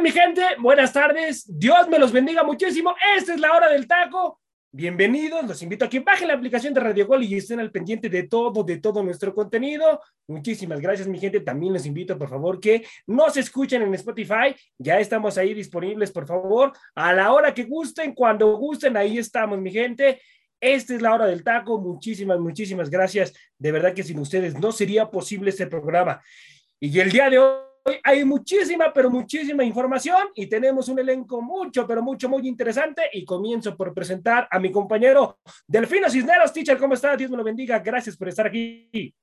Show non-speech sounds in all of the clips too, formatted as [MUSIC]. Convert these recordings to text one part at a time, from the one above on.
Mi gente? Buenas tardes. Dios me los bendiga muchísimo. Esta es la hora del taco. Bienvenidos. Los invito a que bajen la aplicación de Radio Gol y estén al pendiente de todo, de todo nuestro contenido. Muchísimas gracias, mi gente. También les invito, por favor, que nos escuchen en Spotify. Ya estamos ahí disponibles, por favor, a la hora que gusten, cuando gusten. Ahí estamos, mi gente. Esta es la hora del taco. Muchísimas, muchísimas gracias. De verdad que sin ustedes no sería posible este programa. Y el día de Hoy hay muchísima, pero muchísima información y tenemos un elenco mucho, pero mucho, muy interesante. Y comienzo por presentar a mi compañero Delfino Cisneros. Teacher, ¿cómo estás? Dios me lo bendiga. Gracias por estar aquí.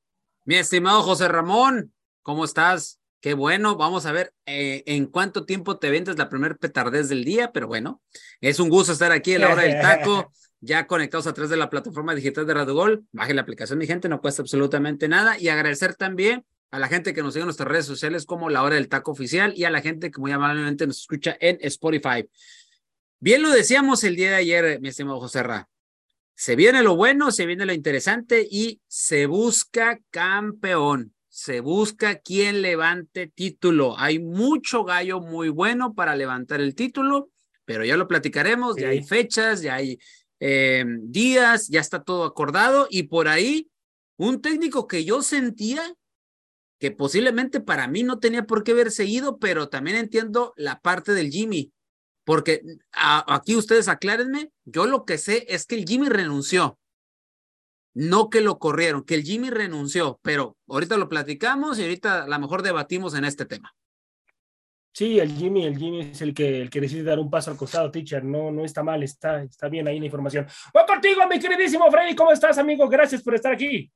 Mi estimado José Ramón, ¿cómo estás? Qué bueno. Vamos a ver eh, en cuánto tiempo te vendes la primer petardez del día, pero bueno, es un gusto estar aquí en la hora del taco. [LAUGHS] ya conectados a través de la plataforma digital de Radio Gol. Baje la aplicación, mi gente, no cuesta absolutamente nada. Y agradecer también a la gente que nos sigue en nuestras redes sociales como La Hora del Taco Oficial y a la gente que muy amablemente nos escucha en Spotify. Bien lo decíamos el día de ayer, mi estimado José Ra. Se viene lo bueno, se viene lo interesante y se busca campeón. Se busca quien levante título. Hay mucho gallo muy bueno para levantar el título, pero ya lo platicaremos. Ya hay fechas, ya hay eh, días, ya está todo acordado y por ahí un técnico que yo sentía que posiblemente para mí no tenía por qué haberse ido, pero también entiendo la parte del Jimmy, porque aquí ustedes aclárenme, yo lo que sé es que el Jimmy renunció, no que lo corrieron, que el Jimmy renunció, pero ahorita lo platicamos y ahorita a lo mejor debatimos en este tema. Sí, el Jimmy, el Jimmy es el que, el que decide dar un paso al costado, teacher. No, no está mal, está, está bien ahí la información. Voy contigo, mi queridísimo Freddy. ¿Cómo estás, amigo? Gracias por estar aquí.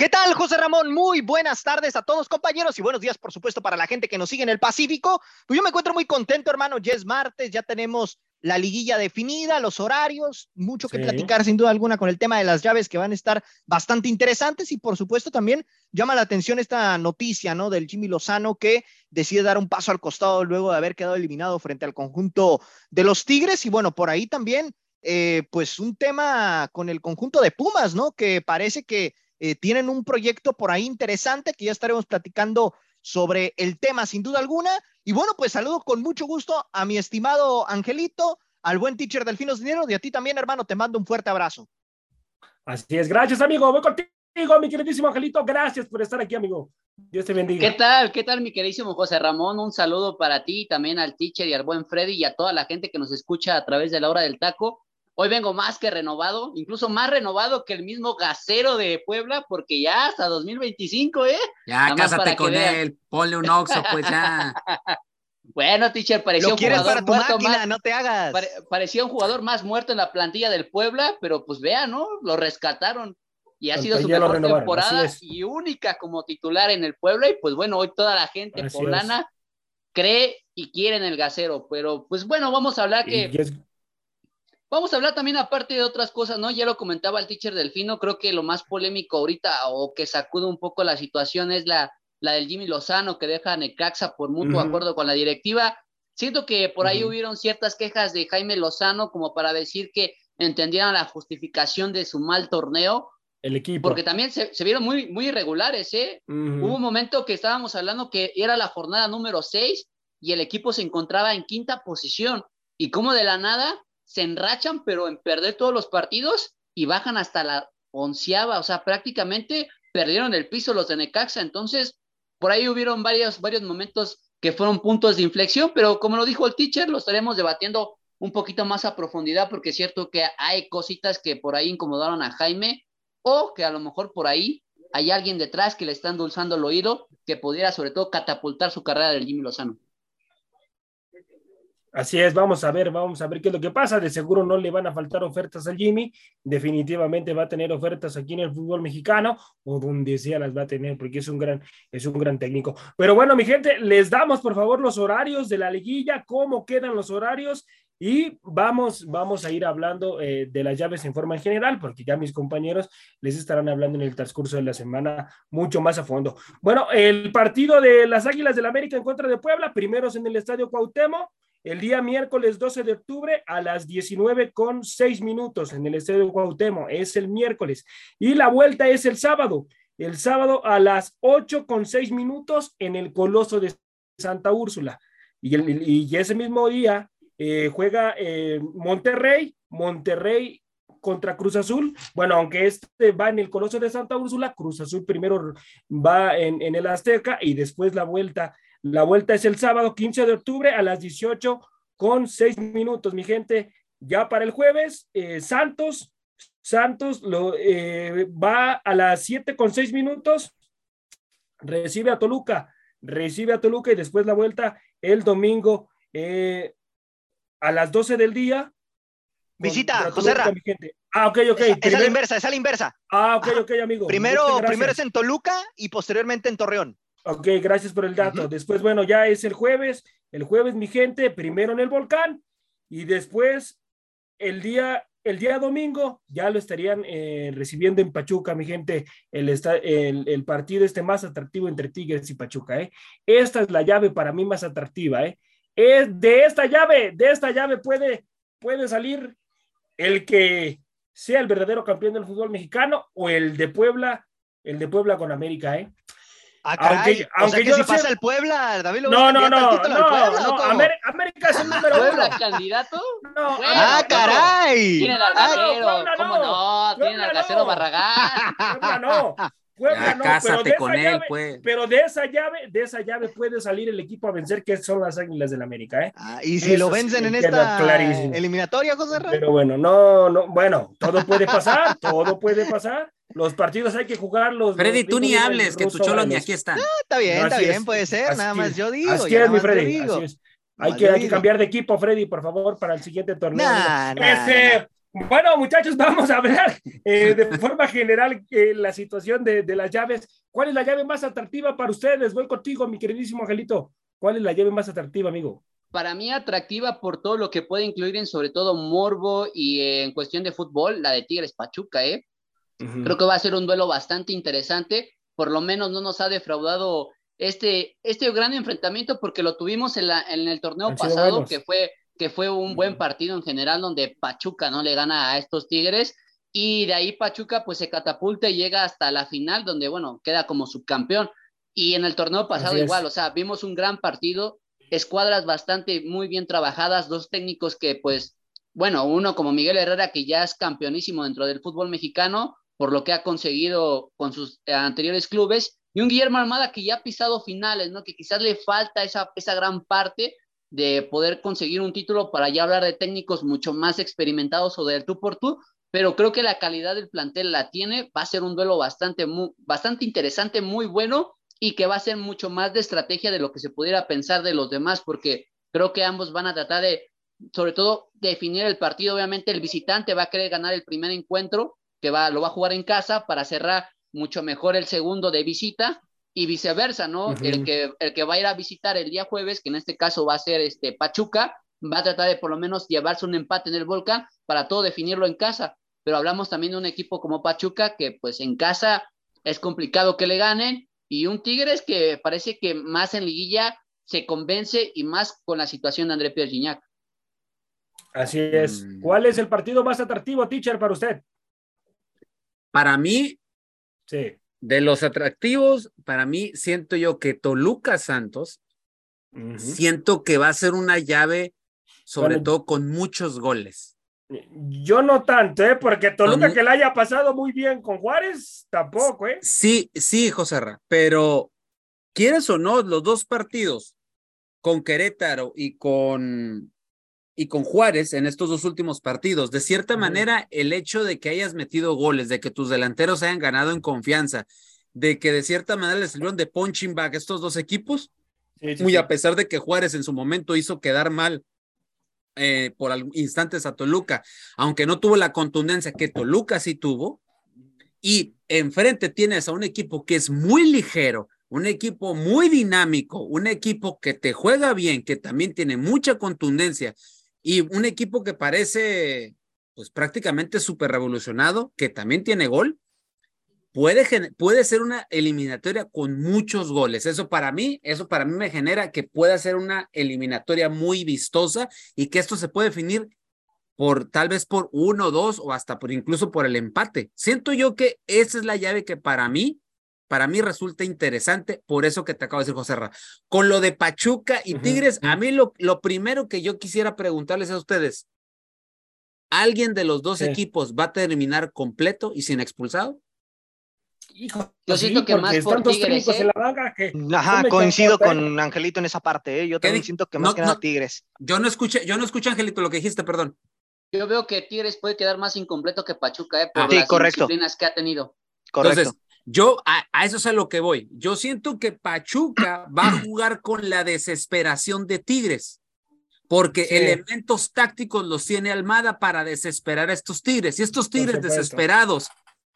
¿Qué tal, José Ramón? Muy buenas tardes a todos, compañeros, y buenos días, por supuesto, para la gente que nos sigue en el Pacífico. Pues yo me encuentro muy contento, hermano. Ya es martes, ya tenemos la liguilla definida, los horarios, mucho que platicar sin duda alguna con el tema de las llaves que van a estar bastante interesantes y por supuesto también llama la atención esta noticia, ¿no? Del Jimmy Lozano que decide dar un paso al costado luego de haber quedado eliminado frente al conjunto de los Tigres y bueno, por ahí también, eh, pues un tema con el conjunto de Pumas, ¿no? Que parece que eh, tienen un proyecto por ahí interesante que ya estaremos platicando sobre el tema sin duda alguna. Y bueno, pues saludo con mucho gusto a mi estimado Angelito, al buen teacher Delfinos Dinero y a ti también, hermano, te mando un fuerte abrazo. Así es, gracias, amigo. Voy contigo, mi queridísimo Angelito. Gracias por estar aquí, amigo. Dios te bendiga. ¿Qué tal? ¿Qué tal, mi queridísimo José Ramón? Un saludo para ti, también al teacher y al buen Freddy y a toda la gente que nos escucha a través de la hora del taco. Hoy vengo más que renovado, incluso más renovado que el mismo gasero de Puebla, porque ya hasta 2025, ¿eh? Ya, cásate con él, ponle un oxo, pues ya. [LAUGHS] bueno, teacher, parecía un jugador para tu máquina, no te hagas. parecía un jugador más muerto en la plantilla del Puebla, pero pues vean, ¿no? Lo rescataron y ha sido su mejor temporada y única como titular en el Puebla. Y pues bueno, hoy toda la gente poblana cree y quiere en el gasero, pero pues bueno, vamos a hablar que. Vamos a hablar también aparte de otras cosas, ¿no? Ya lo comentaba el teacher Delfino, creo que lo más polémico ahorita o que sacude un poco la situación es la, la del Jimmy Lozano que deja a Necaxa por mutuo acuerdo con la directiva. Siento que por ahí hubieron ciertas quejas de Jaime Lozano como para decir que entendieran la justificación de su mal torneo. El equipo. Porque también se, vieron muy, muy irregulares, ¿eh? Hubo un momento que estábamos hablando que era la jornada número 6 y el equipo se encontraba en quinta posición. Y como de la nada se enrachan, pero en perder todos los partidos y bajan hasta la onceava, o sea, prácticamente perdieron el piso los de Necaxa, entonces por ahí hubieron varios, varios momentos que fueron puntos de inflexión, pero como lo dijo el teacher, lo estaremos debatiendo un poquito más a profundidad, porque es cierto que hay cositas que por ahí incomodaron a Jaime, o que a lo mejor por ahí hay alguien detrás que le está endulzando el oído, que pudiera sobre todo catapultar su carrera del Jimmy Lozano. Así es, vamos a ver, vamos a ver qué es lo que pasa. De seguro no le van a faltar ofertas al Jimmy. Definitivamente va a tener ofertas aquí en el fútbol mexicano o donde sea las va a tener, porque es un gran, es un gran técnico. Pero bueno, mi gente, les damos por favor los horarios de la liguilla, cómo quedan los horarios y vamos, vamos a ir hablando eh, de las llaves en forma general, porque ya mis compañeros les estarán hablando en el transcurso de la semana mucho más a fondo. Bueno, el partido de las Águilas del América en contra de Puebla, primeros en el Estadio Cuauhtémoc el día miércoles 12 de octubre a las 19 con 6 minutos en el Estadio Cuauhtémoc, es el miércoles. Y la vuelta es el sábado, el sábado a las 8 con 6 minutos en el Coloso de Santa Úrsula. Y, ese mismo día eh, juega eh, Monterrey, Monterrey contra Cruz Azul. Bueno, aunque este va en el Coloso de Santa Úrsula, Cruz Azul primero va en el Azteca y después la vuelta la vuelta es el sábado 15 de octubre a las 18 con 6 minutos, mi gente. Ya para el jueves, eh, Santos, Santos lo, eh, va a las 7 con 6 minutos, recibe a Toluca, recibe a Toluca y después la vuelta el domingo eh, a las 12 del día. Visita, José Ah, ok, ok. Es, a la inversa, es a la inversa. Ah, ok, ok, amigo. Primero, primero es en Toluca y posteriormente en Torreón. Ok, gracias por el dato. Después, bueno, ya es el jueves. El jueves, mi gente, primero en el volcán y después el día, el día domingo ya lo estarían eh, recibiendo en Pachuca, mi gente, el, el, el, partido este más atractivo entre Tigres y Pachuca. ¿eh? Esta es la llave para mí más atractiva. ¿eh? Es de esta llave, de esta llave puede, puede salir el que sea el verdadero campeón del fútbol mexicano o el de Puebla, el de Puebla con América. ¿eh? Ah, aunque, aunque que si pasa el Puebla, David lo No, no, no, no, no, América, es el número ¿Puebla candidato? No. ah, caray. Tienen al casero, ¿cómo no? Tienen al casero Barragán. Puebla no. [LAUGHS] Puebla no, pero de, con él, pues. pero de esa llave, de esa llave puede salir el equipo a vencer, que son las Águilas del América, ¿eh? Ah, y si lo vencen en esta eliminatoria, José Ramón. Pero bueno, no, no, bueno, todo puede pasar, todo puede pasar. Los partidos hay que jugarlos. Freddy, tú ni hables, que tu cholo ni aquí está. No, está bien, está bien, puede ser, nada más yo digo. Así es, mi Freddy, así es. Hay, que, hay que cambiar de equipo, Freddy, por favor, para el siguiente torneo. este, Bueno, muchachos, [LAUGHS] vamos a hablar eh, de forma general eh, la situación de, de, las llaves. ¿Cuál es la llave más atractiva para ustedes? Voy contigo, mi queridísimo Angelito. ¿Cuál es la llave más atractiva, amigo? Para mí atractiva por todo lo que puede incluir en sobre todo morbo y en cuestión de fútbol, la de Tigres Pachuca, ¿eh? Creo que va a ser un duelo bastante interesante. Por lo menos no nos ha defraudado este, este gran enfrentamiento porque lo tuvimos en, la, en el torneo pasado, que fue, que fue un buen partido en general donde Pachuca no le gana a estos Tigres. Y de ahí Pachuca pues se catapulta y llega hasta la final donde, bueno, queda como subcampeón. Y en el torneo pasado igual, o sea, vimos un gran partido, escuadras bastante muy bien trabajadas, dos técnicos que pues, bueno, uno como Miguel Herrera que ya es campeonísimo dentro del fútbol mexicano, por lo que ha conseguido con sus eh, anteriores clubes, y un Guillermo Armada que ya ha pisado finales, ¿no? Que quizás le falta esa, esa gran parte de poder conseguir un título para ya hablar de técnicos mucho más experimentados o del tú por tú, pero creo que la calidad del plantel la tiene, va a ser un duelo bastante, muy, bastante interesante, muy bueno y que va a ser mucho más de estrategia de lo que se pudiera pensar de los demás, porque creo que ambos van a tratar de, sobre todo, definir el partido. Obviamente el visitante va a querer ganar el primer encuentro que va, lo va a jugar en casa para cerrar mucho mejor el segundo de visita y viceversa, ¿no? el, que, el que va a ir a visitar el día jueves, que en este caso va a ser este Pachuca, va a tratar de por lo menos llevarse un empate en el volcán para todo definirlo en casa. Pero hablamos también de un equipo como Pachuca que pues en casa es complicado que le ganen y un Tigres que parece que más en liguilla se convence y más con la situación de André Pierre Gignac. Así es. Mm. ¿Cuál es el partido más atractivo, teacher, para usted? Para mí, de los atractivos, para mí siento yo que Toluca Santos, siento que va a ser una llave, sobre todo con muchos goles. Yo no tanto, ¿eh? porque Toluca que la haya pasado muy bien con Juárez, tampoco, ¿eh? Sí, sí, José Ra, pero quieres o no, los dos partidos con Querétaro y con y con Juárez en estos dos últimos partidos. De cierta manera, el hecho de que hayas metido goles, de que tus delanteros hayan ganado en confianza, de que de cierta manera les sirvieron de punching bag estos dos equipos, muy a pesar de que Juárez en su momento hizo quedar mal eh, por instantes a Toluca, aunque no tuvo la contundencia que Toluca sí tuvo, y enfrente tienes a un equipo que es muy ligero, un equipo muy dinámico, un equipo que te juega bien, que también tiene mucha contundencia y un equipo que parece pues prácticamente súper revolucionado, que también tiene gol, puede, puede ser una eliminatoria con muchos goles. Eso para mí, eso para mí me genera que pueda ser una eliminatoria muy vistosa y que esto se puede definir por tal vez por uno, dos o hasta por incluso por el empate. Siento yo que esa es la llave que para mí, para mí resulta interesante, por eso que te acabo de decir, José Ra. Con lo de Pachuca y Tigres, a mí lo, lo primero que yo quisiera preguntarles a ustedes, ¿alguien de los dos equipos va a terminar completo y sin expulsado? Hijo, yo siento que más por Tigres. ¿eh? Ajá, coincido con Angelito en esa parte, ¿eh? Yo también siento que más que nada Tigres. Yo no escuché, yo no escuché, Angelito, lo que dijiste, perdón. Yo veo que Tigres puede quedar más incompleto que Pachuca, ¿eh? Por ah, las disciplinas que ha tenido. Correcto. Entonces, yo a, eso es a lo que voy. Yo siento que Pachuca va a jugar con la desesperación de Tigres, porque elementos tácticos los tiene Almada para desesperar a estos Tigres. Y estos Tigres desesperados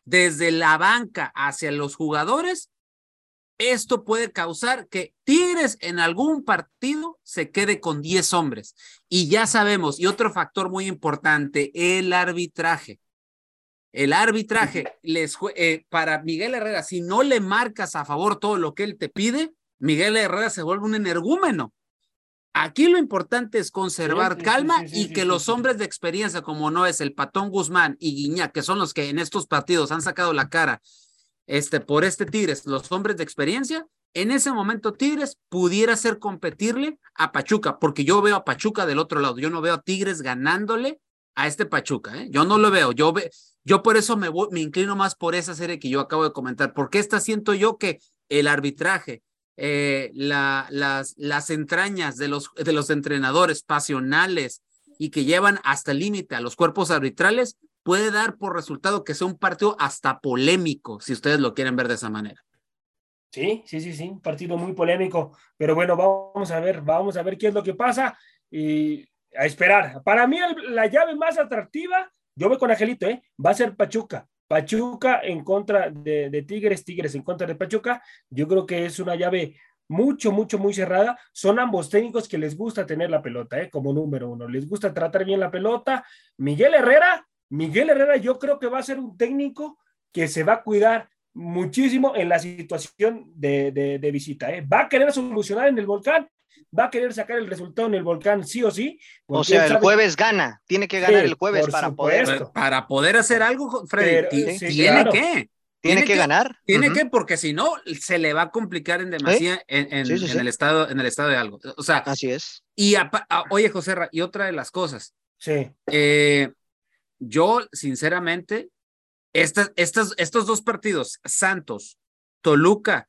desde la banca hacia los jugadores esto puede causar que Tigres en algún partido se quede con 10 hombres. Y ya sabemos, y otro factor muy importante, el arbitraje. El arbitraje les eh, para Miguel Herrera, si no le marcas a favor todo lo que él te pide, Miguel Herrera se vuelve un energúmeno. Aquí lo importante es conservar calma y que los hombres de experiencia, como no es el Patón Guzmán y Guiñá, que son los que en estos partidos han sacado la cara este, por este Tigres, los hombres de experiencia, en ese momento Tigres pudiera ser competirle a Pachuca, porque yo veo a Pachuca del otro lado, yo no veo a Tigres ganándole a este Pachuca, ¿eh? yo no lo veo, yo, ve, yo por eso me, inclino más por esa serie que yo acabo de comentar, porque esta siento yo que el arbitraje, eh, la, las, entrañas de los, entrenadores pasionales y que llevan hasta el límite a los cuerpos arbitrales, puede dar por resultado que sea un partido hasta polémico, si ustedes lo quieren ver de esa manera. Sí, sí, sí, sí, partido muy polémico, pero bueno, vamos a ver, vamos a ver qué es lo que pasa y a esperar. Para mí la llave más atractiva, yo voy con Angelito, ¿eh? va a ser Pachuca. Pachuca en contra de, de Tigres, Tigres en contra de Pachuca. Yo creo que es una llave mucho, mucho, muy cerrada. Son ambos técnicos que les gusta tener la pelota, ¿eh? como número uno. Les gusta tratar bien la pelota. Miguel Herrera Miguel Herrera yo creo que va a ser un técnico que se va a cuidar muchísimo en la situación de, visita. ¿eh? Va a querer solucionar en el volcán, va a querer sacar el resultado en el volcán sí o sí. O sea, el jueves gana, tiene que ganar el jueves para poder. Para poder hacer algo, Freddy, tiene que. Tiene, que, ganar. Tiene que, porque si no, se le va a complicar en demasía en, el estado, en el estado de algo. O sea, así es. Y oye, José, y otra de las cosas. Sí. Eh, yo, sinceramente, estas, estas, estos dos partidos, Santos, Toluca,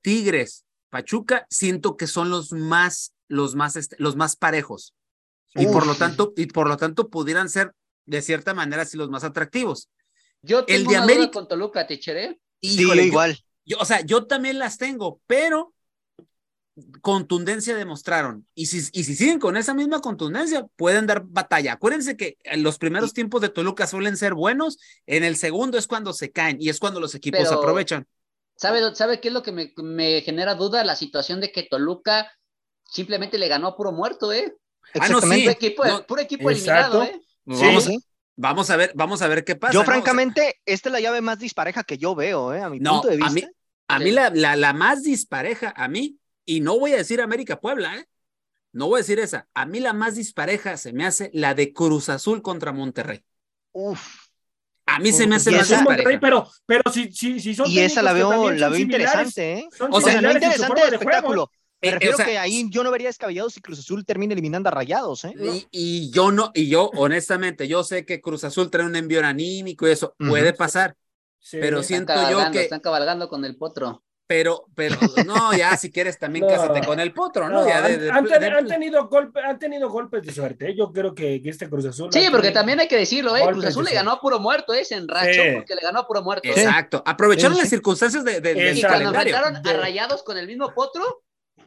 Tigres, Pachuca, siento que son los más, los más, este, los más parejos. Y por lo tanto, y por lo tanto pudieran ser, de cierta manera, así los más atractivos. Yo tengo el de América con Toluca, te Sí, igual. Yo, o sea, yo también las tengo, pero contundencia demostraron. Y si, y si siguen con esa misma contundencia, pueden dar batalla. Acuérdense que en los primeros tiempos de Toluca suelen ser buenos, en el segundo es cuando se caen y es cuando los equipos aprovechan. ¿Sabe, ¿Sabe qué es lo que me, genera duda? La situación de que Toluca simplemente le ganó a puro muerto, ¿eh? Ah, no, sí. Puro equipo, eliminado, ¿eh? Vamos, vamos, a ver, vamos a ver qué pasa. Yo, francamente, esta es la llave más dispareja que yo veo, ¿eh? A mi punto de vista. A mí, a mí la, la, la más dispareja, a mí, y no voy a decir América Puebla, ¿eh? No voy a decir esa. A mí la más dispareja se me hace la de Cruz Azul contra Monterrey. Uf. A mí se me hace más dispareja. pero, pero si, si, si son Y esa la veo, la veo interesante, ¿eh? o sea, la interesante el espectáculo. Pero eh, que ahí yo no vería descabellado si Cruz Azul termina eliminando a Rayados, ¿eh? Y, yo no, y yo honestamente, yo sé que Cruz Azul trae un envío anímico y eso puede pasar. pero siento yo que están cabalgando con el potro. Pero, pero, no, ya si quieres también [LAUGHS] cásate con el potro, ¿no? ya han, tenido golpe, han tenido golpes de suerte, ¿eh? yo creo que, este Cruz Azul. Sí, porque también hay que decirlo, ¿eh? Cruz Azul le ganó a puro muerto, ¿eh? Se enrachó porque le ganó a puro muerto. Exacto, aprovecharon las circunstancias de, de, Y cuando enfrentaron a Rayados con el mismo potro,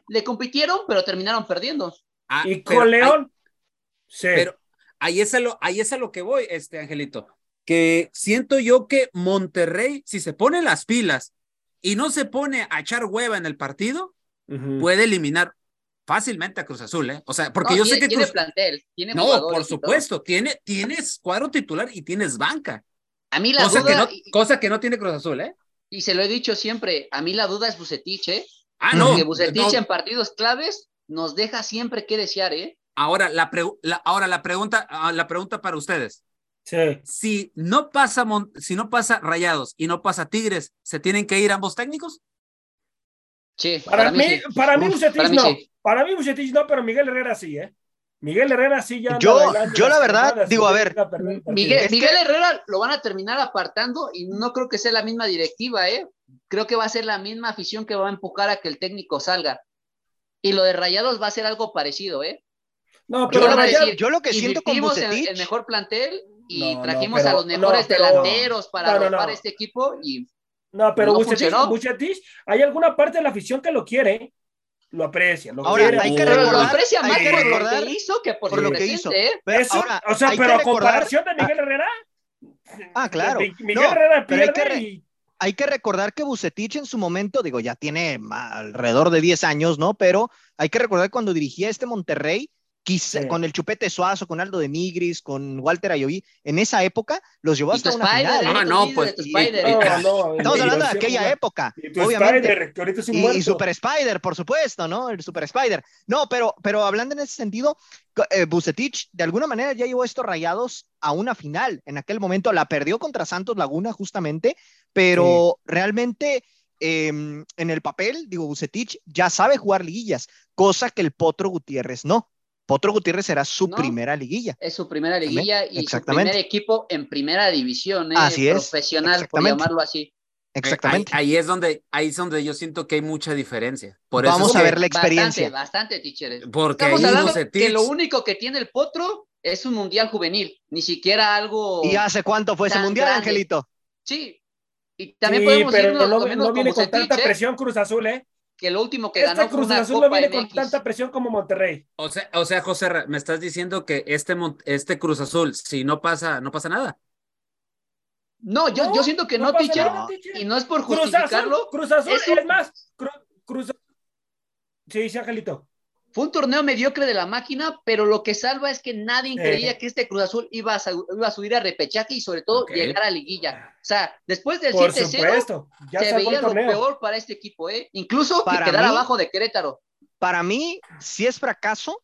le compitieron, pero terminaron perdiendo. Ah, y con León. Sí. Pero ahí es a lo, ahí es a lo que voy, este Angelito, que siento yo que Monterrey, si se pone las pilas y no se pone a echar hueva en el partido, puede eliminar fácilmente a Cruz Azul, ¿eh? O sea, porque yo sé que tiene plantel, tiene No, por supuesto, tiene, tienes cuadro titular y tienes banca. A mí la cosa duda... Que no, cosa que no tiene Cruz Azul, ¿eh? Y se lo he dicho siempre, a mí la duda es Bucetich, ¿eh? Ah, no. Porque Bucetich en partidos claves nos deja siempre que desear, ¿eh? Ahora la, ahora la pregunta, ah, la pregunta para ustedes. Sí. Si no pasa si no pasa Rayados y no pasa Tigres, ¿se tienen que ir ambos técnicos? Sí. Para, mí, para mí Bucetich no. Para mí Bucetich no, pero Miguel Herrera sí, ¿eh? Miguel Herrera sí ya. Yo, yo la verdad, digo, a ver. Miguel, Miguel Herrera lo van a terminar apartando y no creo que sea la misma directiva, ¿eh? Creo que va a ser la misma afición que va a empujar a que el técnico salga. Y lo de Rayados va a ser algo parecido, ¿eh? No, pero yo, lo que siento con Bucetich... el mejor plantel y trajimos a los mejores delanteros para arropar este equipo y. No, pero Bucetich, hay alguna parte de la afición que lo quiere lo aprecia. Lo ahora, hay que recordar, lo aprecia más por lo que hizo que por, lo que hizo. ¿eh? Pero ahora, o sea, pero a comparación de Miguel Herrera. Ah, claro. Miguel Herrera pierde hay que recordar que Bucetich en su momento, digo, ya tiene alrededor de 10 años, ¿no? Pero hay que recordar cuando dirigía este Monterrey, con el Chupete Suazo, con Aldo de Migris, con Walter Ayoví, en esa época los llevó hasta una final. ¿eh? no, pues. estamos hablando de aquella época, obviamente. y, Super Spider, por supuesto, ¿no? El Super Spider. No, pero, pero hablando en ese sentido, eh, Bucetich de alguna manera ya llevó estos rayados a una final. En aquel momento la perdió contra Santos Laguna, justamente, pero realmente. Em, en el papel, digo, Bucetich ya sabe jugar liguillas, cosa que el Potro Gutiérrez no. Potro Gutiérrez será su primera liguilla. Es su primera liguilla y su primer equipo en primera división, ¿eh? así profesional, por llamarlo así. Exactamente. Ahí, es donde, ahí es donde yo siento que hay mucha diferencia. Por Vamos a ver la experiencia. Bastante, bastante, teacher. Porque Estamos hablando que lo único que tiene el Potro es un mundial juvenil, ni siquiera algo. ¿Y hace cuánto fue ese mundial, Angelito? Sí. Y también podemos pero no, no viene con tanta ¿eh? presión Cruz Azul, ¿eh? Que lo último que este Cruz Azul no viene con tanta presión como Monterrey. O sea, o sea, José, me estás diciendo que este, este Cruz Azul, si no pasa, no pasa nada. No, yo, yo siento que no, teacher, y no es por justificarlo. Cruz Azul, Cruz Azul es, más. Cruz, Cruz... Sí, sí, Angelito. Fue un torneo mediocre de la máquina, pero lo que salva es que nadie creía que este Cruz Azul iba a, iba a subir a repechaje y sobre todo llegar a liguilla. O sea, después del 7-0 se veía lo peor para este equipo, ¿eh? Incluso para quedar abajo de Querétaro. Para mí, sí es fracaso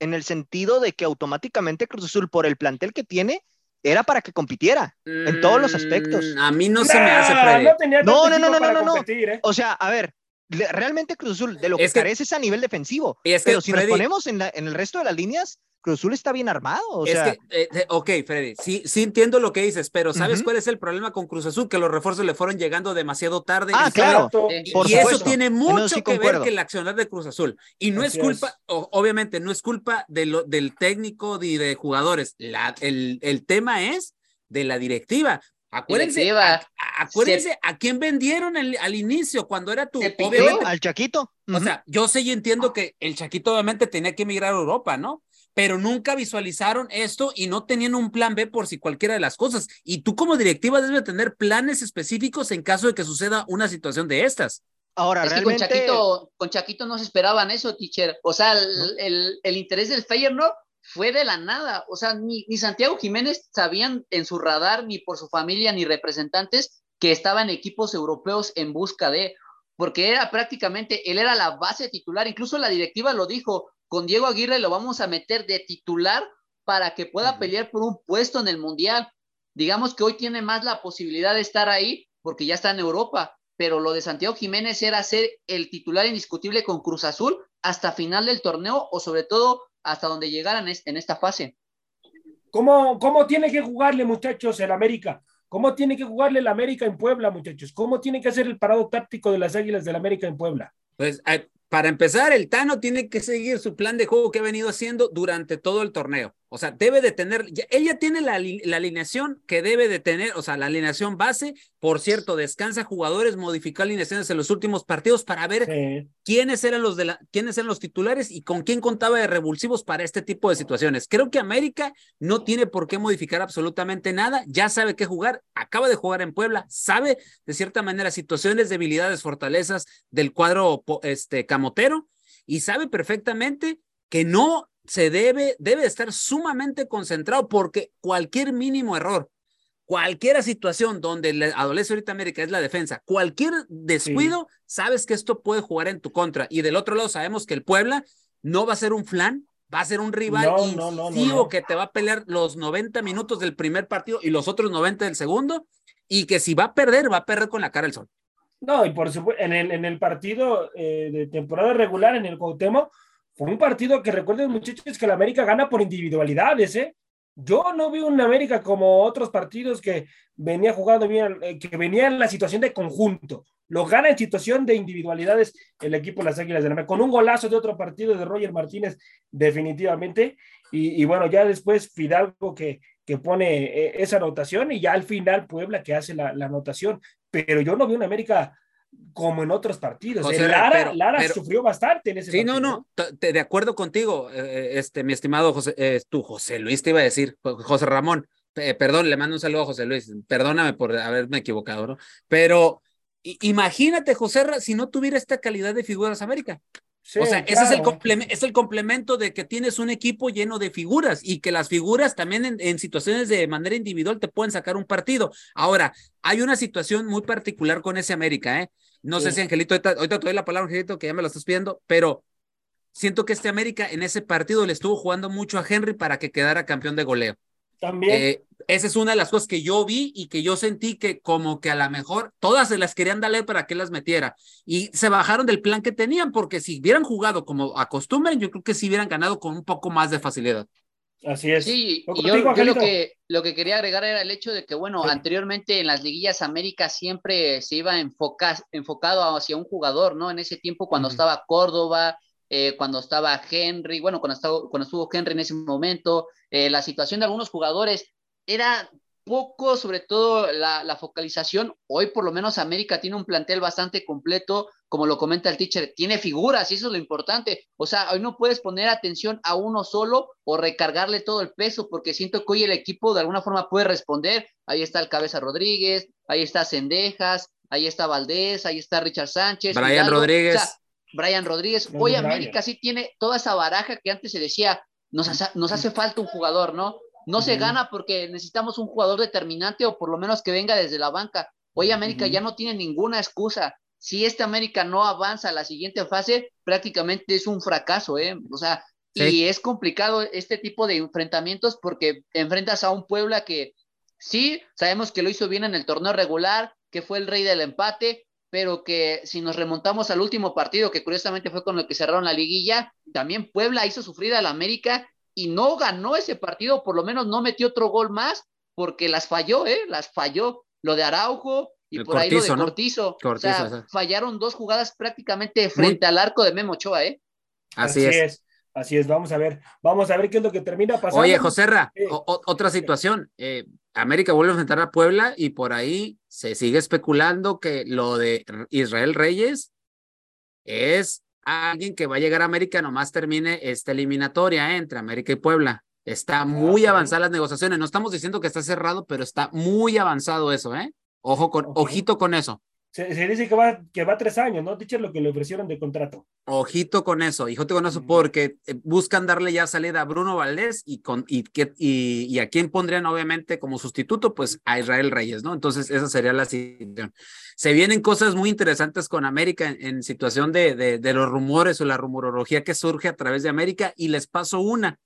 en el sentido de que automáticamente Cruz Azul, por el plantel que tiene, era para que compitiera en todos los aspectos. Mm, a mí no se me hace Freddy. No, no, no, no, no, no, ¿eh? O sea, a ver, realmente Cruz Azul de lo que, carece es a nivel defensivo. pero si nos ponemos en, el resto de las líneas, Cruz Azul está bien armado. O sea... que, eh, ok, Freddy, sí, sí entiendo lo que dices, pero ¿sabes cuál es el problema con Cruz Azul? Que los refuerzos le fueron llegando demasiado tarde. Ah, claro. Y, eso tiene mucho que ver que el accionar de Cruz Azul. Y no es culpa, obviamente, no es culpa de lo, del técnico ni de, jugadores. La, el, el tema es de la directiva. Acuérdense, a, acuérdense a quién vendieron al inicio, cuando era tu. Obviamente, al Chaquito. O sea, yo sé y entiendo que el Chaquito obviamente tenía que emigrar a Europa, ¿no? Pero nunca visualizaron esto y no tenían un plan B por si cualquiera de las cosas. Y tú, como directiva, debes tener planes específicos en caso de que suceda una situación de estas. Ahora, realmente... con, Chaquito, con Chaquito no se esperaban eso, teacher. O sea, el, el, el interés del Feyenoord fue de la nada. O sea, ni, Santiago Jiménez sabían en su radar, ni por su familia, ni representantes, que estaban equipos europeos en busca de, porque era prácticamente, él era la base titular, incluso la directiva lo dijo, con Diego Aguirre lo vamos a meter de titular para que pueda pelear por un puesto en el Mundial. Digamos que hoy tiene más la posibilidad de estar ahí porque ya está en Europa, pero lo de Santiago Jiménez era ser el titular indiscutible con Cruz Azul hasta final del torneo o sobre todo hasta donde llegaran en esta fase. ¿Cómo, ¿Cómo tiene que jugarle, muchachos, el América? ¿Cómo tiene que jugarle el América en Puebla, muchachos? ¿Cómo tiene que hacer el parado táctico de las Águilas del América en Puebla? Pues eh, para empezar, el Tano tiene que seguir su plan de juego que ha venido haciendo durante todo el torneo. O sea, debe de tener, ella tiene la, alineación que debe de tener, o sea, la alineación base. Por cierto, descansa jugadores, modificó alineaciones en los últimos partidos para ver quiénes eran los de la, quiénes eran los titulares y con quién contaba de revulsivos para este tipo de situaciones. Creo que América no tiene por qué modificar absolutamente nada, ya sabe qué jugar, acaba de jugar en Puebla, sabe de cierta manera situaciones, debilidades, fortalezas del cuadro este camotero y sabe perfectamente que no se debe, debe estar sumamente concentrado porque cualquier mínimo error, cualquier situación donde le adolece ahorita América es la defensa, cualquier descuido, sabes que esto puede jugar en tu contra. Y del otro lado sabemos que el Puebla no va a ser un flan, va a ser un rival no, que te va a pelear los 90 minutos del primer partido y los otros 90 del segundo, y que si va a perder, va a perder con la cara al sol. No, y por supuesto, en el, en el partido eh, de temporada regular en el Cuauhtémoc, fue un partido que recuerden muchachos que la América gana por individualidades, ¿eh? Yo no vi un América como otros partidos que venía jugando bien, eh, que venía en la situación de conjunto. Lo gana en situación de individualidades el equipo las Águilas de la América, con un golazo de otro partido de Roger Martínez, definitivamente. Y, bueno, ya después Fidalgo que, que pone eh, esa anotación y ya al final Puebla que hace la, la anotación. Pero yo no vi un América como en otros partidos. ¿eh? Lara, sufrió bastante en ese Sí, no, no, de acuerdo contigo, eh, eh, este, mi estimado José, tú, José Luis, te iba a decir, José Ramón, perdón, le mando un saludo a José Luis, perdóname por haberme equivocado, ¿no? Pero imagínate, José, si no tuviera esta calidad de figuras América. o sea, ese es el, es el complemento de que tienes un equipo lleno de figuras y que las figuras también en, en, situaciones de manera individual te pueden sacar un partido. Ahora, hay una situación muy particular con ese América, ¿eh? No sé si Angelito, ahorita, te doy la palabra, Angelito, que ya me lo estás pidiendo, pero siento que este América en ese partido le estuvo jugando mucho a Henry para que quedara campeón de goleo. También. Eh, esa es una de las cosas que yo vi y que yo sentí que como que a lo mejor todas se las querían darle para que las metiera y se bajaron del plan que tenían porque si hubieran jugado como acostumbran, yo creo que sí hubieran ganado con un poco más de facilidad. Así es. Sí, y yo, lo, que, lo que quería agregar era el hecho de que, bueno, anteriormente en las liguillas América siempre se iba enfocado hacia un jugador, ¿no? En ese tiempo cuando estaba Córdoba, eh, cuando estaba Henry, bueno, cuando, estaba, cuando estuvo Henry en ese momento, eh, la situación de algunos jugadores era poco, sobre todo la, la, focalización. Hoy por lo menos América tiene un plantel bastante completo, como lo comenta el teacher, tiene figuras y eso es lo importante. O sea, hoy no puedes poner atención a uno solo o recargarle todo el peso, porque siento que hoy el equipo de alguna forma puede responder. Ahí está el Cabeza Rodríguez, ahí está Cendejas, ahí está Valdés, ahí está Richard Sánchez. Brian Rodríguez. Brian Rodríguez. Hoy América sí tiene toda esa baraja que antes se decía, nos nos hace falta un jugador, ¿no? No se gana porque necesitamos un jugador determinante o por lo menos que venga desde la banca. Hoy América ya no tiene ninguna excusa. Si este América no avanza a la siguiente fase, prácticamente es un fracaso, ¿eh? O sea, y es complicado este tipo de enfrentamientos porque enfrentas a un Puebla que sí, sabemos que lo hizo bien en el torneo regular, que fue el rey del empate, pero que si nos remontamos al último partido, que curiosamente fue con el que cerraron la liguilla, también Puebla hizo sufrir al América y no ganó ese partido, por lo menos no metió otro gol más, porque las falló, ¿eh? Las falló. Lo de Araujo y por ahí lo de Cortizo. o sea, fallaron dos jugadas prácticamente frente al arco de Memo Ochoa, ¿eh? Así, es. Así es, vamos a ver, vamos a ver qué es lo que termina pasando. Oye, Joserra, otra situación. Eh, América vuelve a enfrentar a Puebla y por ahí se sigue especulando que lo de Israel Reyes es alguien que va a llegar a América nomás termine esta eliminatoria ¿eh? entre América y Puebla. Está muy avanzadas las negociaciones. No estamos diciendo que está cerrado, pero está muy avanzado eso, ¿eh? Ojo con, ojito con eso. Se, dice que va, que va tres años, ¿no? Dicho lo que le ofrecieron de contrato. Ojito con eso, ojito con eso, porque eh, buscan darle ya salida a Bruno Valdés y, con, y, y, y a quién pondrían obviamente como sustituto, pues a Israel Reyes, ¿no? Entonces esa sería la situación. Se vienen cosas muy interesantes con América en, situación de, de, los rumores o la rumorología que surge a través de América y les paso una.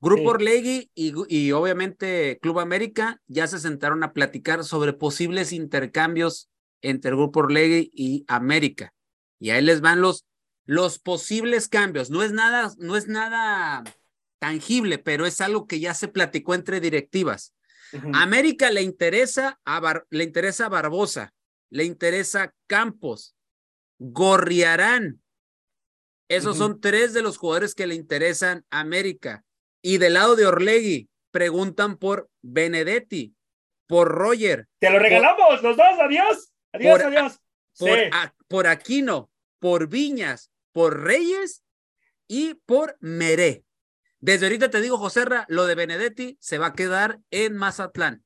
Grupo Orlegui y, y obviamente Club América ya se sentaron a platicar sobre posibles intercambios entre el Grupo Orlegui y América. Y ahí les van los, los posibles cambios. No es nada, no es nada tangible, pero es algo que ya se platicó entre directivas. América le interesa a le interesa Barbosa, le interesa Campos, Gorriarán. Esos son tres de los jugadores que le interesan a América. Y del lado de Orlegui, preguntan por Benedetti, por Roger. Te lo regalamos, los dos, adiós. Adiós, adiós. Por, Aquino, por Viñas, por Reyes y por Meré. Desde ahorita te digo, Joserra, lo de Benedetti se va a quedar en Mazatlán.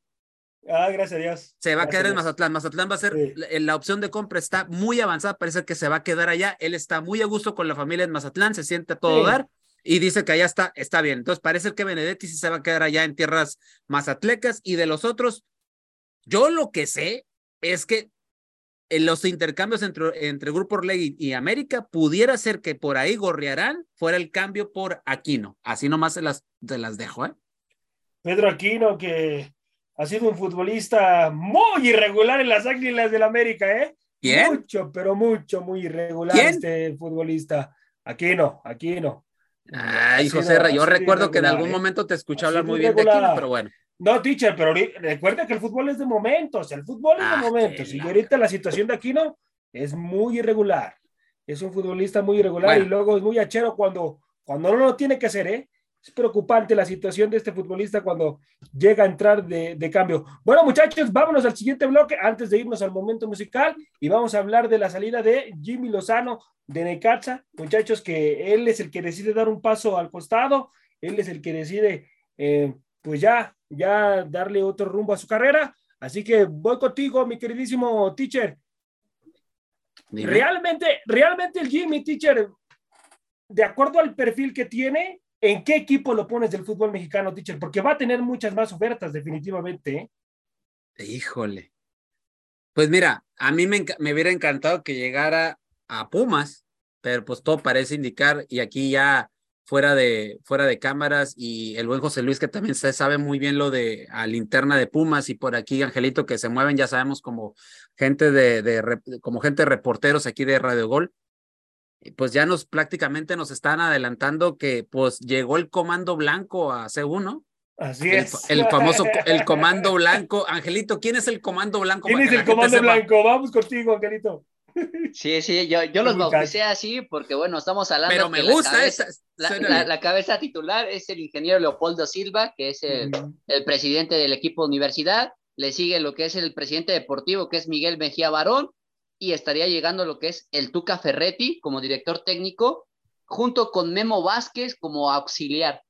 Ah, gracias a Dios. Se va a quedar en Mazatlán. Mazatlán va a ser, la, opción de compra está muy avanzada, parece que se va a quedar allá. Él está muy a gusto con la familia en Mazatlán, se siente a todo dar y dice que allá está, está bien. Entonces parece que Benedetti sí se va a quedar allá en tierras mazatlecas y de los otros, yo lo que sé es que en los intercambios entre, entre Grupo Orlegui y América pudiera ser que por ahí Gorriarán fuera el cambio por Aquino. Así nomás se las, se las dejo, ¿eh? Pedro Aquino, que ha sido un futbolista muy irregular en las Águilas del América, ¿eh? ¿Quién? Mucho, pero mucho, muy irregular este futbolista. Aquino, Aquino. Ay, José, yo recuerdo que en algún ¿eh? momento te escuché hablar muy bien de Aquino, pero bueno. No, teacher, pero recuerda que el fútbol es de momentos, el fútbol es de ah, momentos. Y ahorita la situación de Aquino es muy irregular. Es un futbolista muy irregular y luego es muy achero cuando, cuando no lo tiene que hacer, ¿eh? Es preocupante la situación de este futbolista cuando llega a entrar de, de, cambio. Bueno, muchachos, vámonos al siguiente bloque antes de irnos al momento musical y vamos a hablar de la salida de Jimmy Lozano de Necaxa. Muchachos, que él es el que decide dar un paso al costado, él es el que decide, eh, pues ya, ya darle otro rumbo a su carrera. Así que voy contigo, mi queridísimo teacher. Realmente, realmente el Jimmy, teacher, de acuerdo al perfil que tiene, ¿En qué equipo lo pones del fútbol mexicano, teacher? Porque va a tener muchas más ofertas, definitivamente. ¿eh? Híjole. Pues mira, a mí me, me, hubiera encantado que llegara a Pumas, pero pues todo parece indicar, y aquí ya fuera de, fuera de cámaras, y el buen José Luis que también se sabe muy bien lo de a linterna de Pumas, y por aquí Angelito que se mueven, ya sabemos como gente de, de como gente de reporteros aquí de Radio Gol, pues ya nos prácticamente nos están adelantando que pues llegó el comando blanco a C1. Así es. El famoso, el [LAUGHS] comando blanco. Angelito, ¿quién es el comando blanco? ¿Quién es el comando blanco? Vamos contigo, Angelito. [LAUGHS] Sí, sí, yo, yo los bauticé así porque, bueno, estamos hablando. Pero me gusta la cabeza, la, cabeza titular es el ingeniero Leopoldo Silva, que es el, el, presidente del equipo universidad. Le sigue lo que es el presidente deportivo, que es Miguel Mejía Barón y estaría llegando lo que es el Tuca Ferretti como director técnico, junto con Memo Vázquez como auxiliar.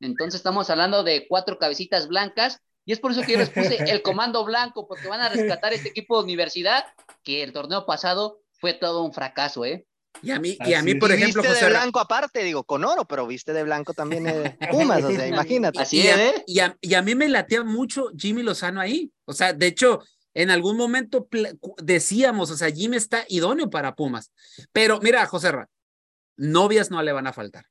Entonces estamos hablando de cuatro cabecitas blancas y es por eso que yo les puse [LAUGHS] el comando blanco, porque van a rescatar este equipo de universidad que el torneo pasado fue todo un fracaso, ¿eh? Y a mí, y a mí por ejemplo, viste de blanco aparte, digo, con oro, pero viste de blanco también eh, [LAUGHS] Pumas, o sea, imagínate. Así y, ¿eh? y, a, y a mí me latía mucho Jimmy Lozano ahí. O sea, de hecho, en algún momento decíamos, o sea, Jimmy está idóneo para Pumas. Pero mira, José novias no le van a faltar.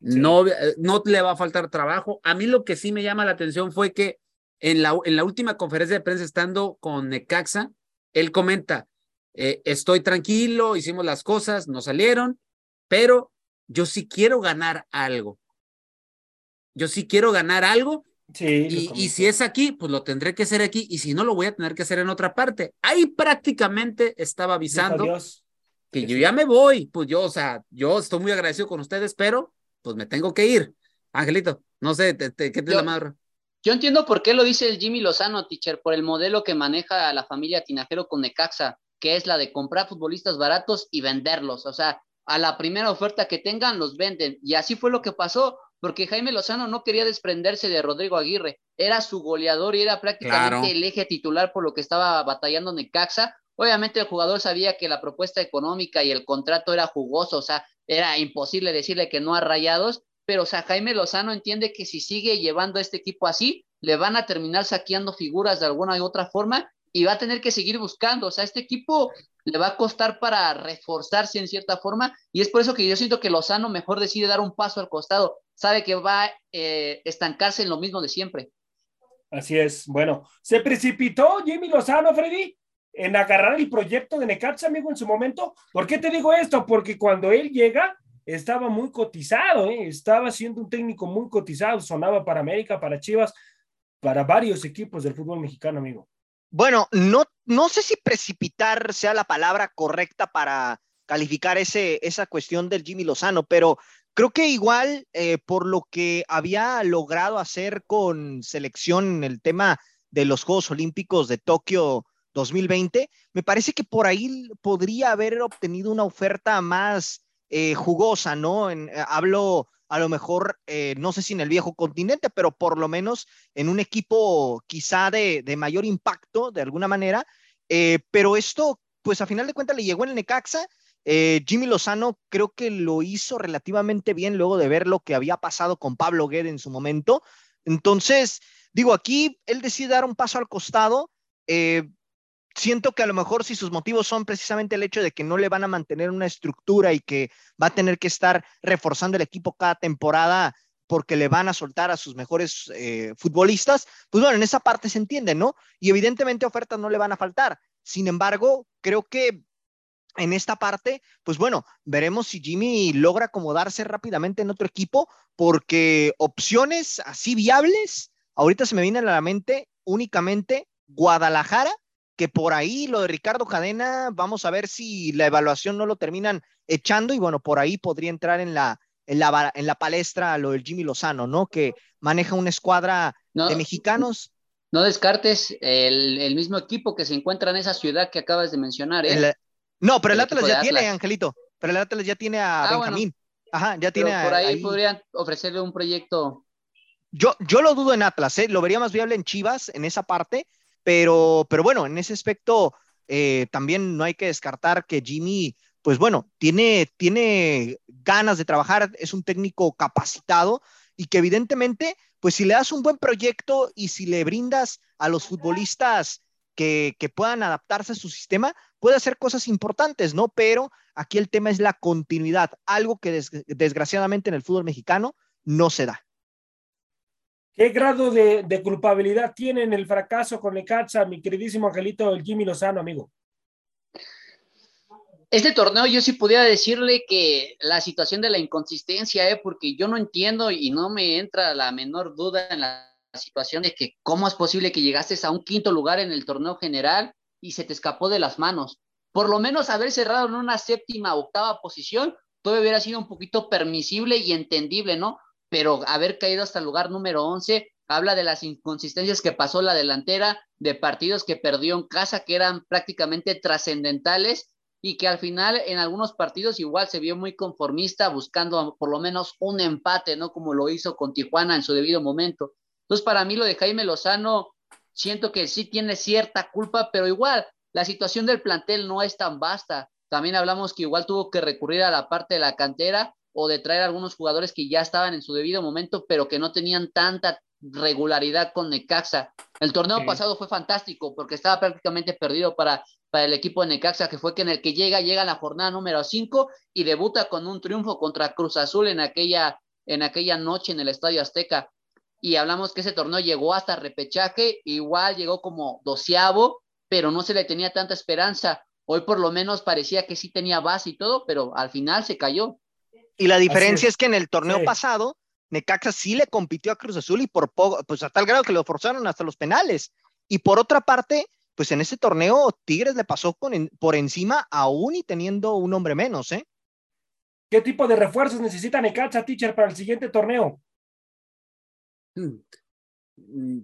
No, eh, no le va a faltar trabajo. A mí lo que sí me llama la atención fue que en la, en la última conferencia de prensa, estando con Necaxa, él comenta, eh, estoy tranquilo, hicimos las cosas, no salieron, pero yo sí quiero ganar algo. Yo sí quiero ganar algo Sí, y, si es aquí, pues lo tendré que hacer aquí, y si no, lo voy a tener que hacer en otra parte. Ahí prácticamente estaba avisando que yo ya me voy, pues yo, o sea, yo estoy muy agradecido con ustedes, pero pues me tengo que ir. Angelito, no sé, ¿qué te la madre? Yo entiendo por qué lo dice el Jimmy Lozano, teacher, por el modelo que maneja la familia Tinajero con Necaxa, que es la de comprar futbolistas baratos y venderlos. O sea, a la primera oferta que tengan, los venden. Y así fue lo que pasó porque Jaime Lozano no quería desprenderse de Rodrigo Aguirre, era su goleador y era prácticamente el eje titular por lo que estaba batallando Necaxa. Obviamente el jugador sabía que la propuesta económica y el contrato era jugoso, o sea, era imposible decirle que no a rayados, pero o sea, Jaime Lozano entiende que si sigue llevando este equipo así, le van a terminar saqueando figuras de alguna u otra forma y va a tener que seguir buscando. O sea, este equipo le va a costar para reforzarse en cierta forma y es por eso que yo siento que Lozano mejor decide dar un paso al costado. Sabe que va a eh, estancarse en lo mismo de siempre. Así es. Bueno, se precipitó Jimmy Lozano, Freddy, en agarrar el proyecto de Necaxa, amigo, en su momento. ¿Por qué te digo esto? Porque cuando él llega, estaba muy cotizado, ¿eh? estaba siendo un técnico muy cotizado, sonaba para América, para Chivas, para varios equipos del fútbol mexicano, amigo. Bueno, no, no sé si precipitar sea la palabra correcta para calificar ese, esa cuestión del Jimmy Lozano, pero creo que igual eh, por lo que había logrado hacer con selección en el tema de los Juegos Olímpicos de Tokio 2020, me parece que por ahí podría haber obtenido una oferta más eh, jugosa, ¿no? En, eh, hablo a lo mejor, eh, no sé si en el viejo continente, pero por lo menos en un equipo quizá de, de mayor impacto de alguna manera. pero esto, pues a final de cuentas le llegó en el Necaxa. Jimmy Lozano creo que lo hizo relativamente bien luego de ver lo que había pasado con Pablo Guede en su momento. Entonces, digo, aquí él decide dar un paso al costado. Eh, siento que a lo mejor si sus motivos son precisamente el hecho de que no le van a mantener una estructura y que va a tener que estar reforzando el equipo cada temporada porque le van a soltar a sus mejores eh, futbolistas, pues bueno, en esa parte se entiende, ¿no? Y evidentemente ofertas no le van a faltar. Sin embargo, creo que en esta parte, pues bueno, veremos si Jimmy logra acomodarse rápidamente en otro equipo, porque opciones así viables, ahorita se me vienen a la mente únicamente Guadalajara que por ahí lo de Ricardo Cadena, vamos a ver si la evaluación no lo terminan echando y bueno, por ahí podría entrar en la, en la, en la palestra lo del Jimmy Lozano, ¿no? Que maneja una escuadra de mexicanos. No descartes el, mismo equipo que se encuentra en esa ciudad que acabas de mencionar, ¿eh? no, pero el, Atlas ya tiene, Angelito, pero el Atlas ya tiene a ah, Benjamín. Ajá, ya tiene por ahí, podrían ofrecerle un proyecto. Yo, yo lo dudo en Atlas, ¿eh? lo vería más viable en Chivas en esa parte, pero, pero bueno, en ese aspecto eh, también no hay que descartar que Jimmy, pues bueno, tiene, tiene ganas de trabajar, es un técnico capacitado y que evidentemente, pues si le das un buen proyecto y si le brindas a los futbolistas que, que puedan adaptarse a su sistema, puede hacer cosas importantes, ¿no? Pero aquí el tema es la continuidad, algo que desgraciadamente en el fútbol mexicano no se da. ¿Qué grado de, culpabilidad tiene en el fracaso con Necaxa, mi queridísimo Angelito, el Jimmy Lozano, amigo? Este torneo yo sí podría decirle que la situación de la inconsistencia, ¿eh? porque yo no entiendo y no me entra la menor duda en la situación de que cómo es posible que llegases a un quinto lugar en el torneo general y se te escapó de las manos. Por lo menos haber cerrado en una séptima, octava posición, todo hubiera sido un poquito permisible y entendible, ¿no? Pero haber caído hasta el lugar número 11 habla de las inconsistencias que pasó la delantera, de partidos que perdió en casa que eran prácticamente trascendentales y que al final en algunos partidos igual se vio muy conformista buscando por lo menos un empate, ¿no? Como lo hizo con Tijuana en su debido momento. Entonces, para mí lo de Jaime Lozano, siento que sí tiene cierta culpa, pero igual la situación del plantel no es tan vasta. También hablamos que igual tuvo que recurrir a la parte de la cantera o de traer algunos jugadores que ya estaban en su debido momento, pero que no tenían tanta regularidad con Necaxa. El torneo pasado fue fantástico porque estaba prácticamente perdido para, para el equipo de Necaxa, que fue que en el que llega, llega a la jornada número 5 y debuta con un triunfo contra Cruz Azul en aquella, en aquella noche en el Estadio Azteca. Y hablamos que ese torneo llegó hasta repechaje, igual llegó como doceavo, pero no se le tenía tanta esperanza. Hoy por lo menos parecía que sí tenía base y todo, pero al final se cayó. Y la diferencia es. que en el torneo pasado, Necaxa sí le compitió a Cruz Azul y por poco, pues a tal grado que lo forzaron hasta los penales. Y por otra parte, pues en ese torneo Tigres le pasó con por encima aún y teniendo un hombre menos, ¿eh? ¿Qué tipo de refuerzos necesita Necaxa, teacher, para el siguiente torneo? Mm,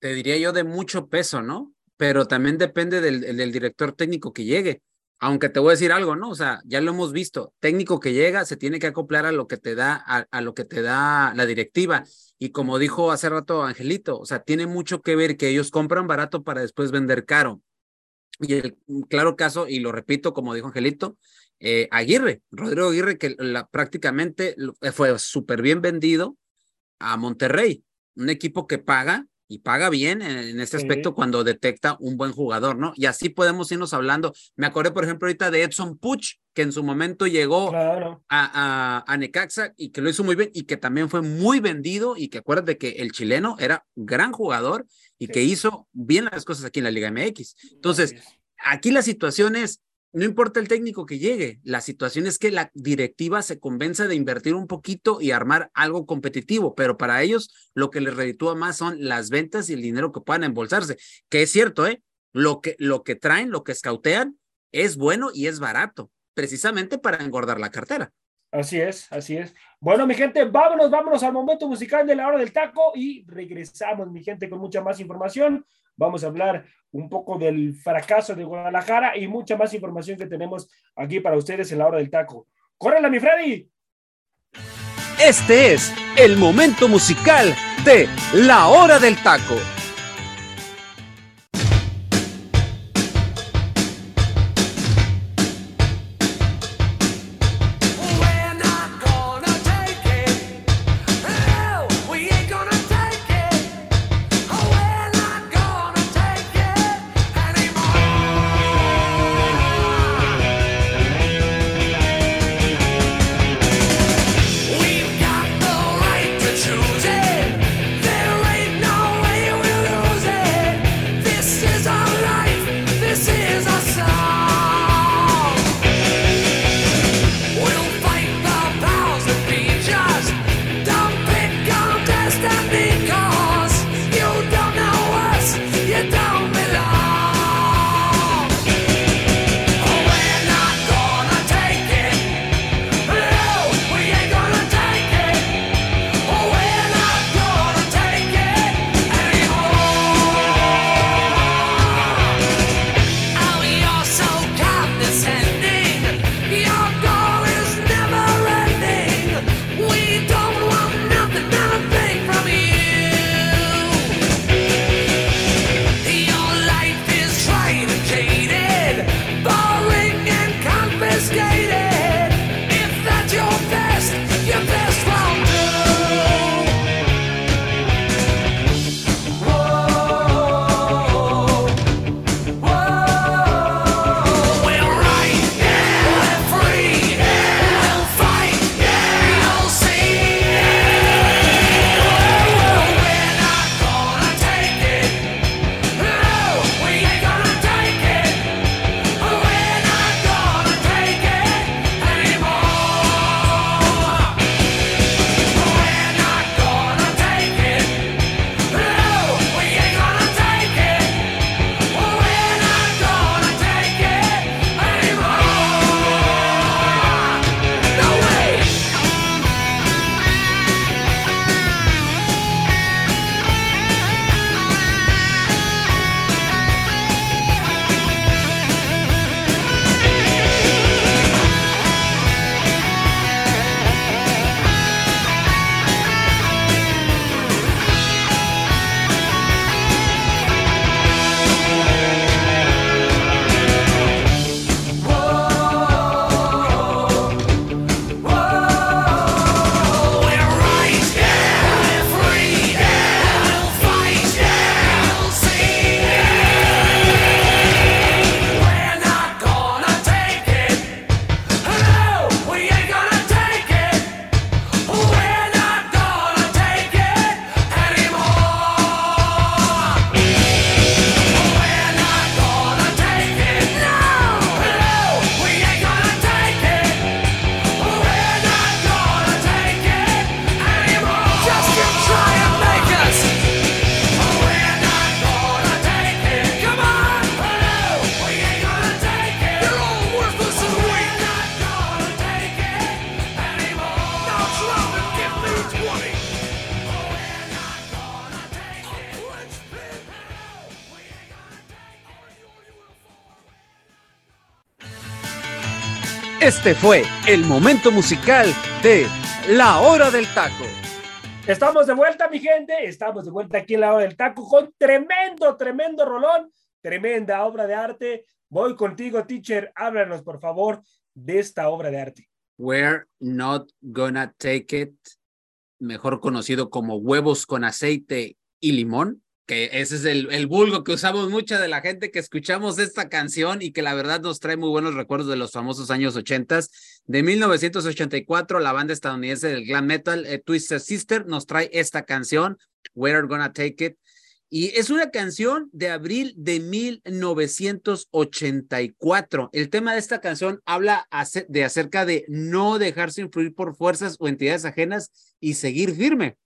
te diría yo de mucho peso, ¿no? Pero también depende del director técnico que llegue aunque te voy a decir algo, ¿no? O sea, ya lo hemos visto, técnico que llega se tiene que acoplar a lo que te da, a, lo que te da la directiva. Y como dijo hace rato Angelito, o sea, tiene mucho que ver que ellos compran barato para después vender caro. Y el claro caso, y lo repito, como dijo Angelito, eh, Aguirre, Rodrigo Aguirre, que prácticamente fue súper bien vendido a Monterrey, un equipo que paga y paga bien en, este aspecto cuando detecta un buen jugador, ¿no? Y así podemos irnos hablando. Me acordé, por ejemplo, ahorita de Edson Puch, que en su momento llegó a, a, Necaxa y que lo hizo muy bien y que también fue muy vendido y que acuérdate que el chileno era gran jugador y que hizo bien las cosas aquí en la Liga MX. Entonces, aquí la situación es, no importa el técnico que llegue, la situación es que la directiva se convenza de invertir un poquito y armar algo competitivo, pero para ellos lo que les reditúa más son las ventas y el dinero que puedan embolsarse, que es cierto, ¿eh? Lo que, lo que traen, lo que escautean, es bueno y es barato, precisamente para engordar la cartera. Así es, así es. Bueno, mi gente, vámonos, vámonos al momento musical de la hora del taco y regresamos, mi gente, con mucha más información. Vamos a hablar un poco del fracaso de Guadalajara y mucha más información que tenemos aquí para ustedes en la hora del taco. ¡Córrela, mi Freddy! Este es el momento musical de la hora del taco. Este fue el momento musical de La Hora del Taco. Estamos de vuelta, mi gente. Estamos de vuelta aquí en La Hora del Taco con tremendo, tremendo rolón, tremenda obra de arte. Voy contigo, teacher. Háblanos, por favor, de esta obra de arte. We're not gonna take it, mejor conocido como huevos con aceite y limón que ese es el, el vulgo que usamos mucha de la gente que escuchamos esta canción y que la verdad nos trae muy buenos recuerdos de los famosos años 80. De 1984, la banda estadounidense del glam metal eh, Twisted Sister nos trae esta canción, We're Gonna Take It. Y es una canción de abril de 1984. El tema de esta canción habla de acerca de no dejarse influir por fuerzas o entidades ajenas y seguir firme.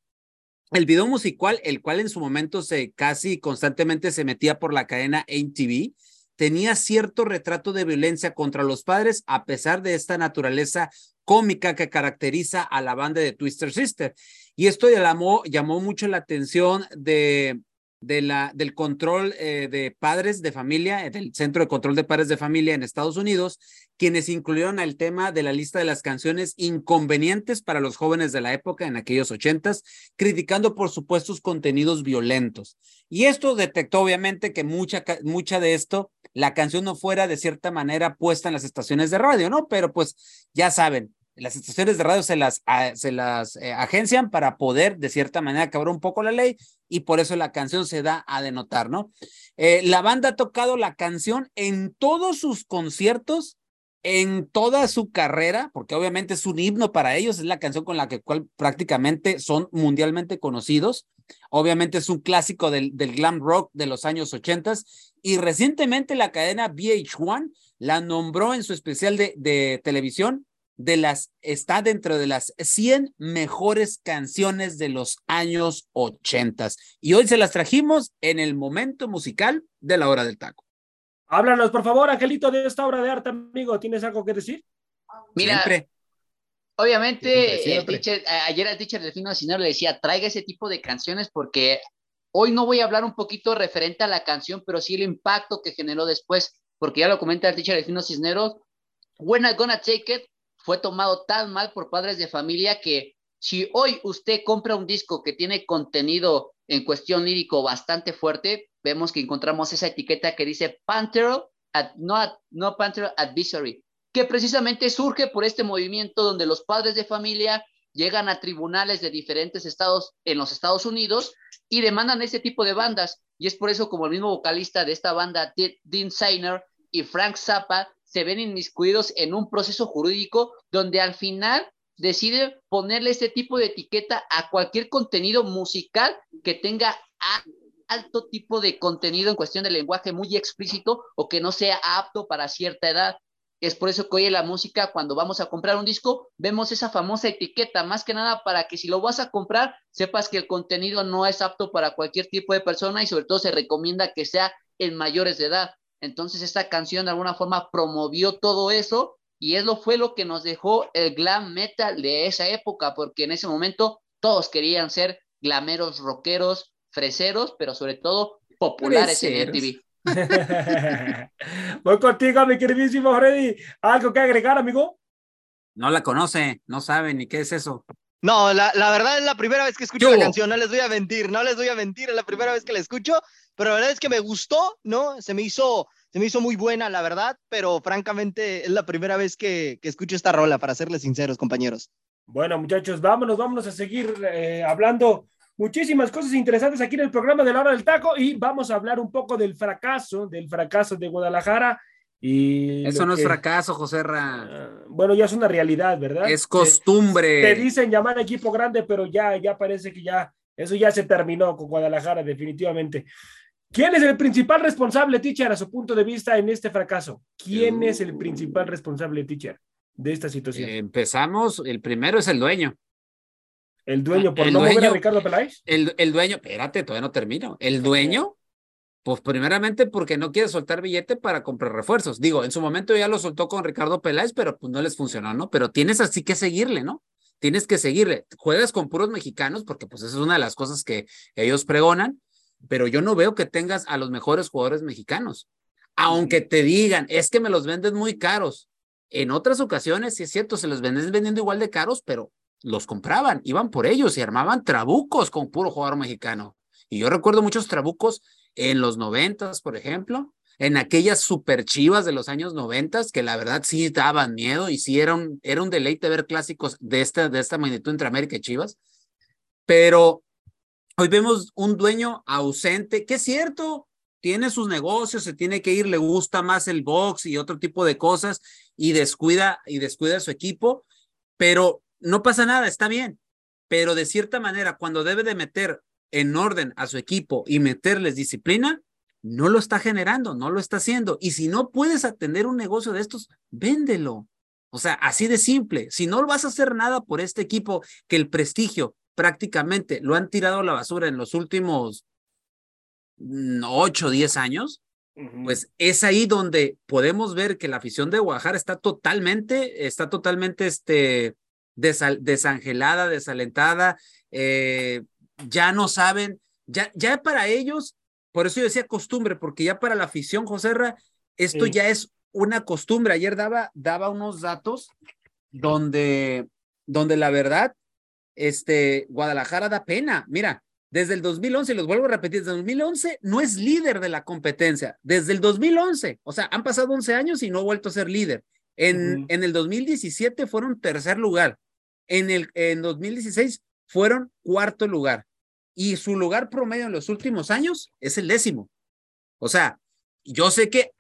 El video musical, el cual en su momento se casi constantemente se metía por la cadena MTV, tenía cierto retrato de violencia contra los padres a pesar de esta naturaleza cómica que caracteriza a la banda de Twister Sister. Y esto llamó, llamó mucho la atención de, de la, del control eh, de padres de familia, eh, del Centro de Control de Padres de Familia en Estados Unidos, quienes incluyeron el tema de la lista de las canciones inconvenientes para los jóvenes de la época en aquellos ochentas, criticando por supuestos contenidos violentos. Y esto detectó obviamente que mucha, mucha de esto, la canción no fuera de cierta manera puesta en las estaciones de radio, ¿no? Pero pues ya saben, las estaciones de radio se las, se las eh, agencian para poder, de cierta manera, acabar un poco la ley y por eso la canción se da a denotar, ¿no? Eh, la banda ha tocado la canción en todos sus conciertos, en toda su carrera, porque obviamente es un himno para ellos, es la canción con la que cual prácticamente son mundialmente conocidos. Obviamente es un clásico del, del glam rock de los años ochentas y recientemente la cadena VH1 la nombró en su especial de, de televisión de las, está dentro de las 100 mejores canciones de los años 80. Y hoy se las trajimos en el momento musical de la hora del taco. Háblanos, por favor, Angelito, de esta obra de arte, amigo. ¿Tienes algo que decir? Mira, obviamente, El teacher, ayer el teacher del Fino le decía, traiga ese tipo de canciones porque hoy no voy a hablar un poquito referente a la canción, pero sí el impacto que generó después, porque ya lo comenta el teacher del Fino Cisneros, When I Gonna Take It fue tomado tan mal por padres de familia que si hoy usted compra un disco que tiene contenido en cuestión lírico bastante fuerte, vemos que encontramos esa etiqueta que dice Panther, no, Panther Advisory, que precisamente surge por este movimiento donde los padres de familia llegan a tribunales de diferentes estados en los Estados Unidos y demandan ese tipo de bandas. Y es por eso como el mismo vocalista de esta banda, Dean Sainer y Frank Zappa, se ven inmiscuidos en un proceso jurídico donde al final decide ponerle este tipo de etiqueta a cualquier contenido musical que tenga alto tipo de contenido en cuestión de lenguaje muy explícito o que no sea apto para cierta edad. Es por eso que hoy en la música, cuando vamos a comprar un disco, vemos esa famosa etiqueta, más que nada para que si lo vas a comprar, sepas que el contenido no es apto para cualquier tipo de persona y sobre todo se recomienda que sea en mayores de edad. Entonces esta canción de alguna forma promovió todo eso y eso fue lo que nos dejó el glam metal de esa época, porque en ese momento todos querían ser glameros, rockeros, freseros, pero sobre todo populares en MTV. [LAUGHS] Voy contigo, mi queridísimo Freddy. ¿Algo que agregar, amigo? No la conoce, no sabe ni qué es eso. No, la, la verdad es la primera vez que escucho la canción, no les voy a mentir, no les voy a mentir, es la primera vez que la escucho pero la verdad es que me gustó, ¿no? Se me hizo, se me hizo muy buena, la verdad, pero francamente es la primera vez que, que escucho esta rola, para serles sinceros, compañeros. Bueno, muchachos, vámonos, vámonos a seguir eh, hablando muchísimas cosas interesantes aquí en el programa de la hora del taco y vamos a hablar un poco del fracaso, del fracaso de Guadalajara. Y Eso no es fracaso, José Ra. Ah, bueno, ya es una realidad, ¿verdad? Es costumbre. Te, te, dicen llamar equipo grande, pero ya, ya parece que ya, eso ya se terminó con Guadalajara, definitivamente. ¿Quién es el principal responsable, teacher, a su punto de vista en este fracaso? ¿Quién es el principal responsable, teacher, de esta situación? empezamos, el primero es el dueño. ¿El dueño por no mover a Ricardo Peláez? El, el dueño, espérate, todavía no termino. El dueño, pues primeramente porque no quiere soltar billete para comprar refuerzos. Digo, en su momento ya lo soltó con Ricardo Peláez, pero pues no les funcionó, ¿no? Pero tienes así que seguirle, ¿no? Tienes que seguirle. Juegas con puros mexicanos, porque pues esa es una de las cosas que ellos pregonan pero yo no veo que tengas a los mejores jugadores mexicanos. Aunque te digan, es que me los venden muy caros. En otras ocasiones, sí es cierto, se los venden vendiendo igual de caros, pero los compraban, iban por ellos y armaban trabucos con puro jugador mexicano. Y yo recuerdo muchos trabucos en los noventas, por ejemplo, en aquellas super chivas de los años noventas, que la verdad sí daban miedo y sí era un, era un deleite ver clásicos de esta, de esta magnitud entre América y Chivas. Pero Hoy vemos un dueño ausente, que es cierto, tiene sus negocios, se tiene que ir, le gusta más el box y otro tipo de cosas y descuida y descuida su equipo, pero no pasa nada, está bien. Pero de cierta manera, cuando debe de meter en orden a su equipo y meterles disciplina, no lo está generando, no lo está haciendo. Y si no puedes atender un negocio de estos, véndelo. O sea, así de simple. Si no vas a hacer nada por este equipo, que el prestigio prácticamente lo han tirado a la basura en los últimos 8 o 10 años, pues es ahí donde podemos ver que la afición de Guadalajara está totalmente, está totalmente este, desangelada, desalentada, eh, ya no saben, ya, ya para ellos, por eso yo decía costumbre, porque ya para la afición, Joserra, esto ya es una costumbre. Ayer daba, daba unos datos donde, donde la verdad, este, Guadalajara da pena. Mira, desde el 2011, y los vuelvo a repetir, desde el 2011 no es líder de la competencia. Desde el 2011, o sea, han pasado 11 años y no ha vuelto a ser líder. En, en el 2017 fueron tercer lugar. En el en 2016 fueron cuarto lugar. Y su lugar promedio en los últimos años es el décimo. O sea, yo sé que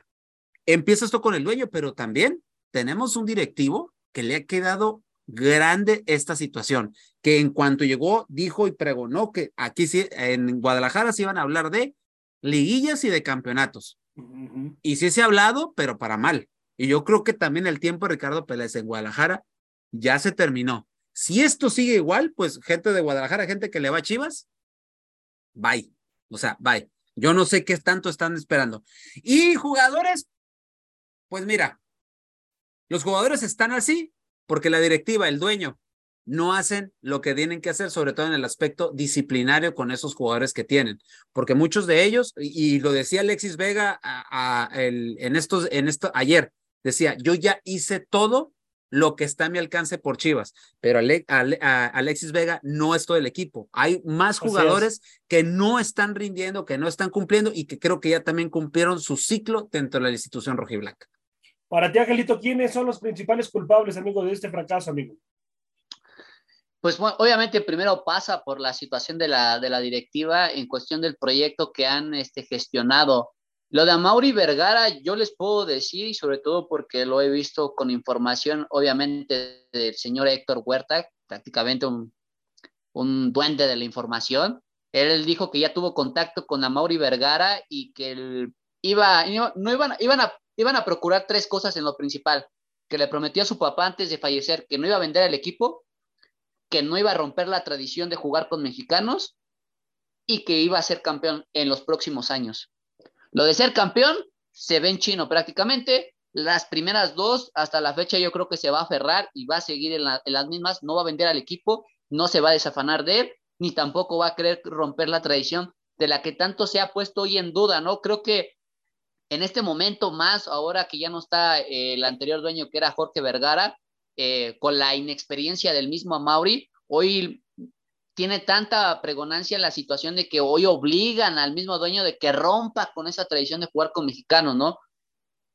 empieza esto con el dueño, pero también tenemos un directivo que le ha quedado grande esta situación, que en cuanto llegó dijo y pregonó que aquí sí, en Guadalajara se iban a hablar de liguillas y de campeonatos. Y sí se ha hablado, pero para mal. Y yo creo que también el tiempo de Ricardo Pérez en Guadalajara ya se terminó. Si esto sigue igual, pues gente de Guadalajara, gente que le va a Chivas, bye. O sea, bye. Yo no sé qué tanto están esperando. Y jugadores, pues mira, los jugadores están así porque la directiva, el dueño, no hacen lo que tienen que hacer, sobre todo en el aspecto disciplinario con esos jugadores que tienen, porque muchos de ellos, y, lo decía Alexis Vega a, el, en estos, en esto ayer, decía, yo ya hice todo lo que está a mi alcance por Chivas, pero Alexis Vega no es todo el equipo. Hay más jugadores que no están rindiendo, que no están cumpliendo y que creo que ya también cumplieron su ciclo dentro de la institución rojiblanca. Para ti, Angelito, ¿quiénes son los principales culpables, amigo, de este fracaso, amigo? Pues obviamente primero pasa por la situación de la, de la directiva en cuestión del proyecto que han este, gestionado. Lo de Mauri Vergara, yo les puedo decir, y sobre todo porque lo he visto con información, obviamente, del señor Héctor Huerta, prácticamente un, un duende de la información. Él dijo que ya tuvo contacto con Mauri Vergara y que él iba, no, iban, iban a iban a procurar tres cosas en lo principal, que le prometió a su papá antes de fallecer que no iba a vender el equipo, que no iba a romper la tradición de jugar con mexicanos y que iba a ser campeón en los próximos años. Lo de ser campeón se ve en chino prácticamente. Las primeras dos, hasta la fecha, yo creo que se va a aferrar y va a seguir en, las mismas. No va a vender al equipo, no se va a desafanar de él, ni tampoco va a querer romper la tradición de la que tanto se ha puesto hoy en duda, ¿no? Creo que en este momento más, ahora que ya no está eh, el anterior dueño que era Jorge Vergara, eh, con la inexperiencia del mismo Mauri, hoy tiene tanta pregonancia la situación de que hoy obligan al mismo dueño de que rompa con esa tradición de jugar con mexicanos, ¿no?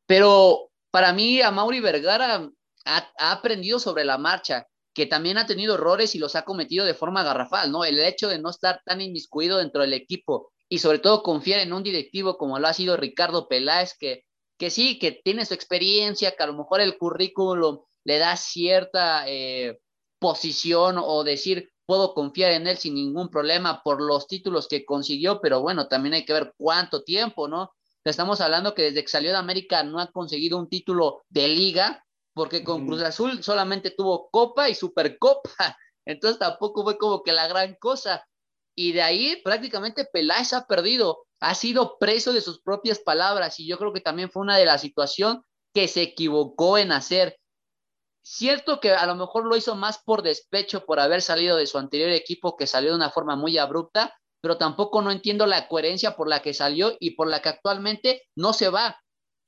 Pero para mí, a Mauri Vergara ha, aprendido sobre la marcha, que también ha tenido errores y los ha cometido de forma garrafal, ¿no? El hecho de no estar tan inmiscuido dentro del equipo, y sobre todo confiar en un directivo como lo ha sido Ricardo Peláez, que, que sí, que tiene su experiencia, que a lo mejor el currículum le da cierta eh, posición o decir, puedo confiar en él sin ningún problema por los títulos que consiguió, pero bueno, también hay que ver cuánto tiempo, ¿no? Estamos hablando que desde que salió de América no ha conseguido un título de liga, porque con Cruz Azul solamente tuvo Copa y Supercopa, [LAUGHS] entonces tampoco fue como que la gran cosa. Y de ahí prácticamente Peláez ha perdido, ha sido preso de sus propias palabras y yo creo que también fue una de las situaciones que se equivocó en hacer. Cierto que a lo mejor lo hizo más por despecho por haber salido de su anterior equipo que salió de una forma muy abrupta, pero tampoco no entiendo la coherencia por la que salió y por la que actualmente no se va.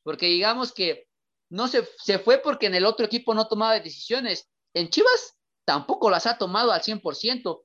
Porque digamos que no se, se fue porque en el otro equipo no tomaba decisiones. En Chivas tampoco las ha tomado al 100%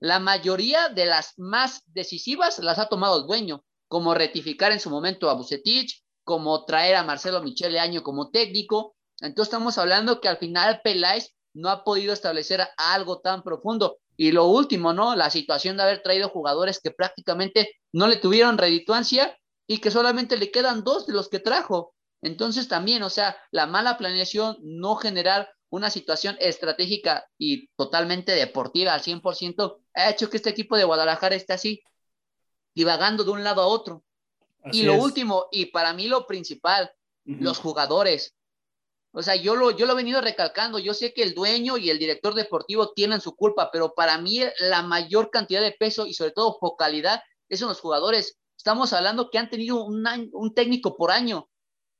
la mayoría de las más decisivas las ha tomado el dueño, como rectificar en su momento a Bucetich, como traer a Marcelo Michele Año como técnico. Entonces estamos hablando que al final Peláez no ha podido establecer algo tan profundo. Y lo último, ¿no? La situación de haber traído jugadores que prácticamente no le tuvieron redituancia y que solamente le quedan dos de los que trajo. Entonces también, o sea, la mala planeación, no generar una situación estratégica y totalmente deportiva al 100%, ha hecho que este equipo de Guadalajara esté así, divagando de un lado a otro. y lo último, y para mí lo principal, los jugadores. O sea, yo lo, yo lo he venido recalcando, yo sé que el dueño y el director deportivo tienen su culpa, pero para mí la mayor cantidad de peso y sobre todo focalidad es en los jugadores. estamos hablando que han tenido un, un técnico por año.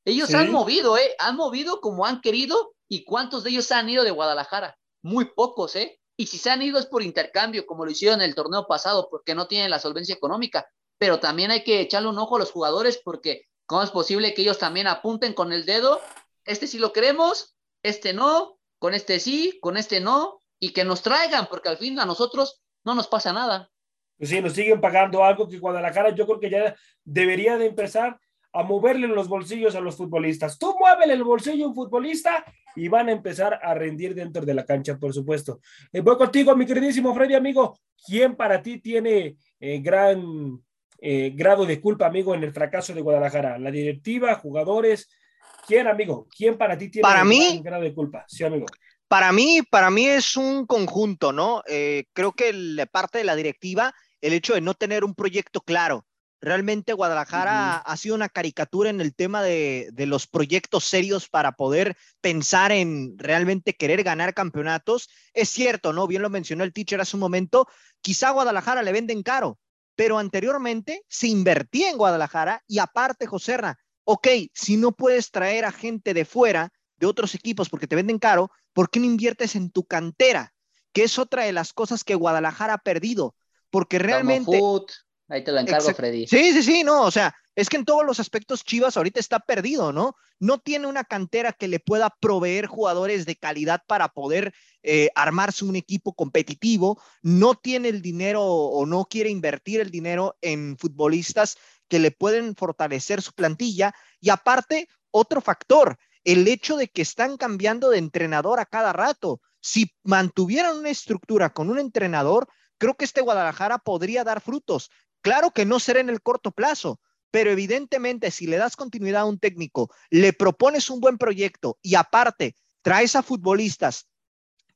Ellos han movido, ¿eh? Han movido como han querido. ¿Y cuántos de ellos han ido de Guadalajara? Muy pocos, ¿eh? Y si se han ido es por intercambio, como lo hicieron en el torneo pasado, porque no tienen la solvencia económica. Pero también hay que echarle un ojo a los jugadores, porque ¿cómo es posible que ellos también apunten con el dedo? Este sí lo queremos, este no, con este sí, con este no, y que nos traigan, porque al fin a nosotros no nos pasa nada. Pues sí, nos siguen pagando algo que Guadalajara yo creo que ya debería de empezar a moverle los bolsillos a los futbolistas. Tú muévele el bolsillo a un futbolista y van a empezar a rendir dentro de la cancha, por supuesto. Eh, voy contigo, mi queridísimo Freddy, amigo. ¿Quién para ti tiene eh, gran eh, grado de culpa, amigo, en el fracaso de Guadalajara? ¿La directiva, jugadores? ¿Quién, amigo? ¿Quién para ti tiene para mí, grado de culpa? Sí, amigo. Para mí, para mí es un conjunto, ¿no? creo que la parte de la directiva, el hecho de no tener un proyecto claro, Realmente Guadalajara ha sido una caricatura en el tema de, los proyectos serios para poder pensar en realmente querer ganar campeonatos. Es cierto, ¿no? Bien lo mencionó el teacher hace un momento, quizá a Guadalajara le venden caro, pero anteriormente se invertía en Guadalajara y aparte, Joserra, ok, si no puedes traer a gente de fuera, de otros equipos, porque te venden caro, ¿por qué no inviertes en tu cantera? Que es otra de las cosas que Guadalajara ha perdido, porque realmente... Ahí te lo encargo, Freddy. Sí, sí, sí, no, o sea, es que en todos los aspectos Chivas ahorita está perdido, ¿no? No tiene una cantera que le pueda proveer jugadores de calidad para poder eh, armarse un equipo competitivo, no tiene el dinero o no quiere invertir el dinero en futbolistas que le pueden fortalecer su plantilla y aparte, otro factor, el hecho de que están cambiando de entrenador a cada rato. Si mantuvieran una estructura con un entrenador, creo que este Guadalajara podría dar frutos. Claro que no será en el corto plazo, pero evidentemente si le das continuidad a un técnico, le propones un buen proyecto y aparte traes a futbolistas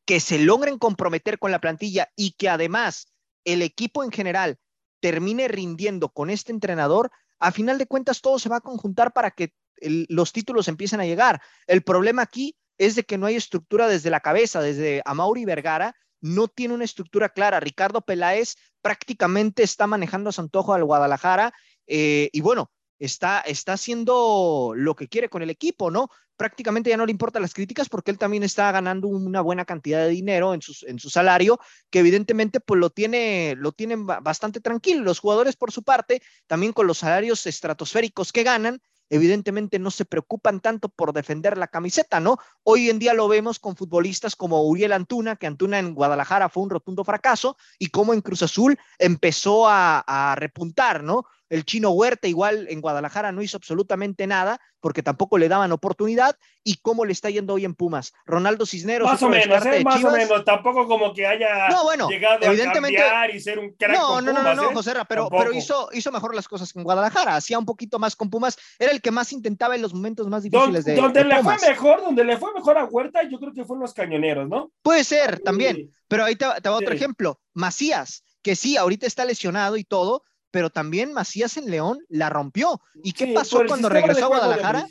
que se logren comprometer con la plantilla y que además el equipo en general termine rindiendo con este entrenador, a final de cuentas todo se va a conjuntar para que los títulos empiecen a llegar. El problema aquí es de que no hay estructura desde la cabeza, desde Amauri Vergara, no tiene una estructura clara. Ricardo Peláez prácticamente está manejando a Santojo al Guadalajara eh, y bueno, está, está haciendo lo que quiere con el equipo, ¿no? Prácticamente ya no le importan las críticas porque él también está ganando una buena cantidad de dinero en, en su salario, que evidentemente pues lo tiene, lo tienen bastante tranquilo. Los jugadores por su parte, también con los salarios estratosféricos que ganan, evidentemente no se preocupan tanto por defender la camiseta, ¿no? Hoy en día lo vemos con futbolistas como Uriel Antuna, que Antuna en Guadalajara fue un rotundo fracaso, y como en Cruz Azul empezó a, a repuntar, ¿no? El chino Huerta igual en Guadalajara no hizo absolutamente nada porque tampoco le daban oportunidad. ¿Y cómo le está yendo hoy en Pumas? Ronaldo Cisneros. Más o menos, ¿eh? más o menos. Tampoco como que haya llegado a cambiar y ser un crack No, con no, Pumas, no, no, no, José pero, pero hizo, hizo mejor las cosas que en Guadalajara. Hacía un poquito más con Pumas. Era el que más intentaba en los momentos más difíciles de Donde le fue mejor, donde le fue mejor a Huerta, yo creo que fue los cañoneros, ¿no? Puede ser, también. Pero ahí te, te va otro ejemplo. Macías, que sí, ahorita está lesionado y todo, pero también Macías en León la rompió. ¿Y qué pasó cuando regresó a Guadalajara?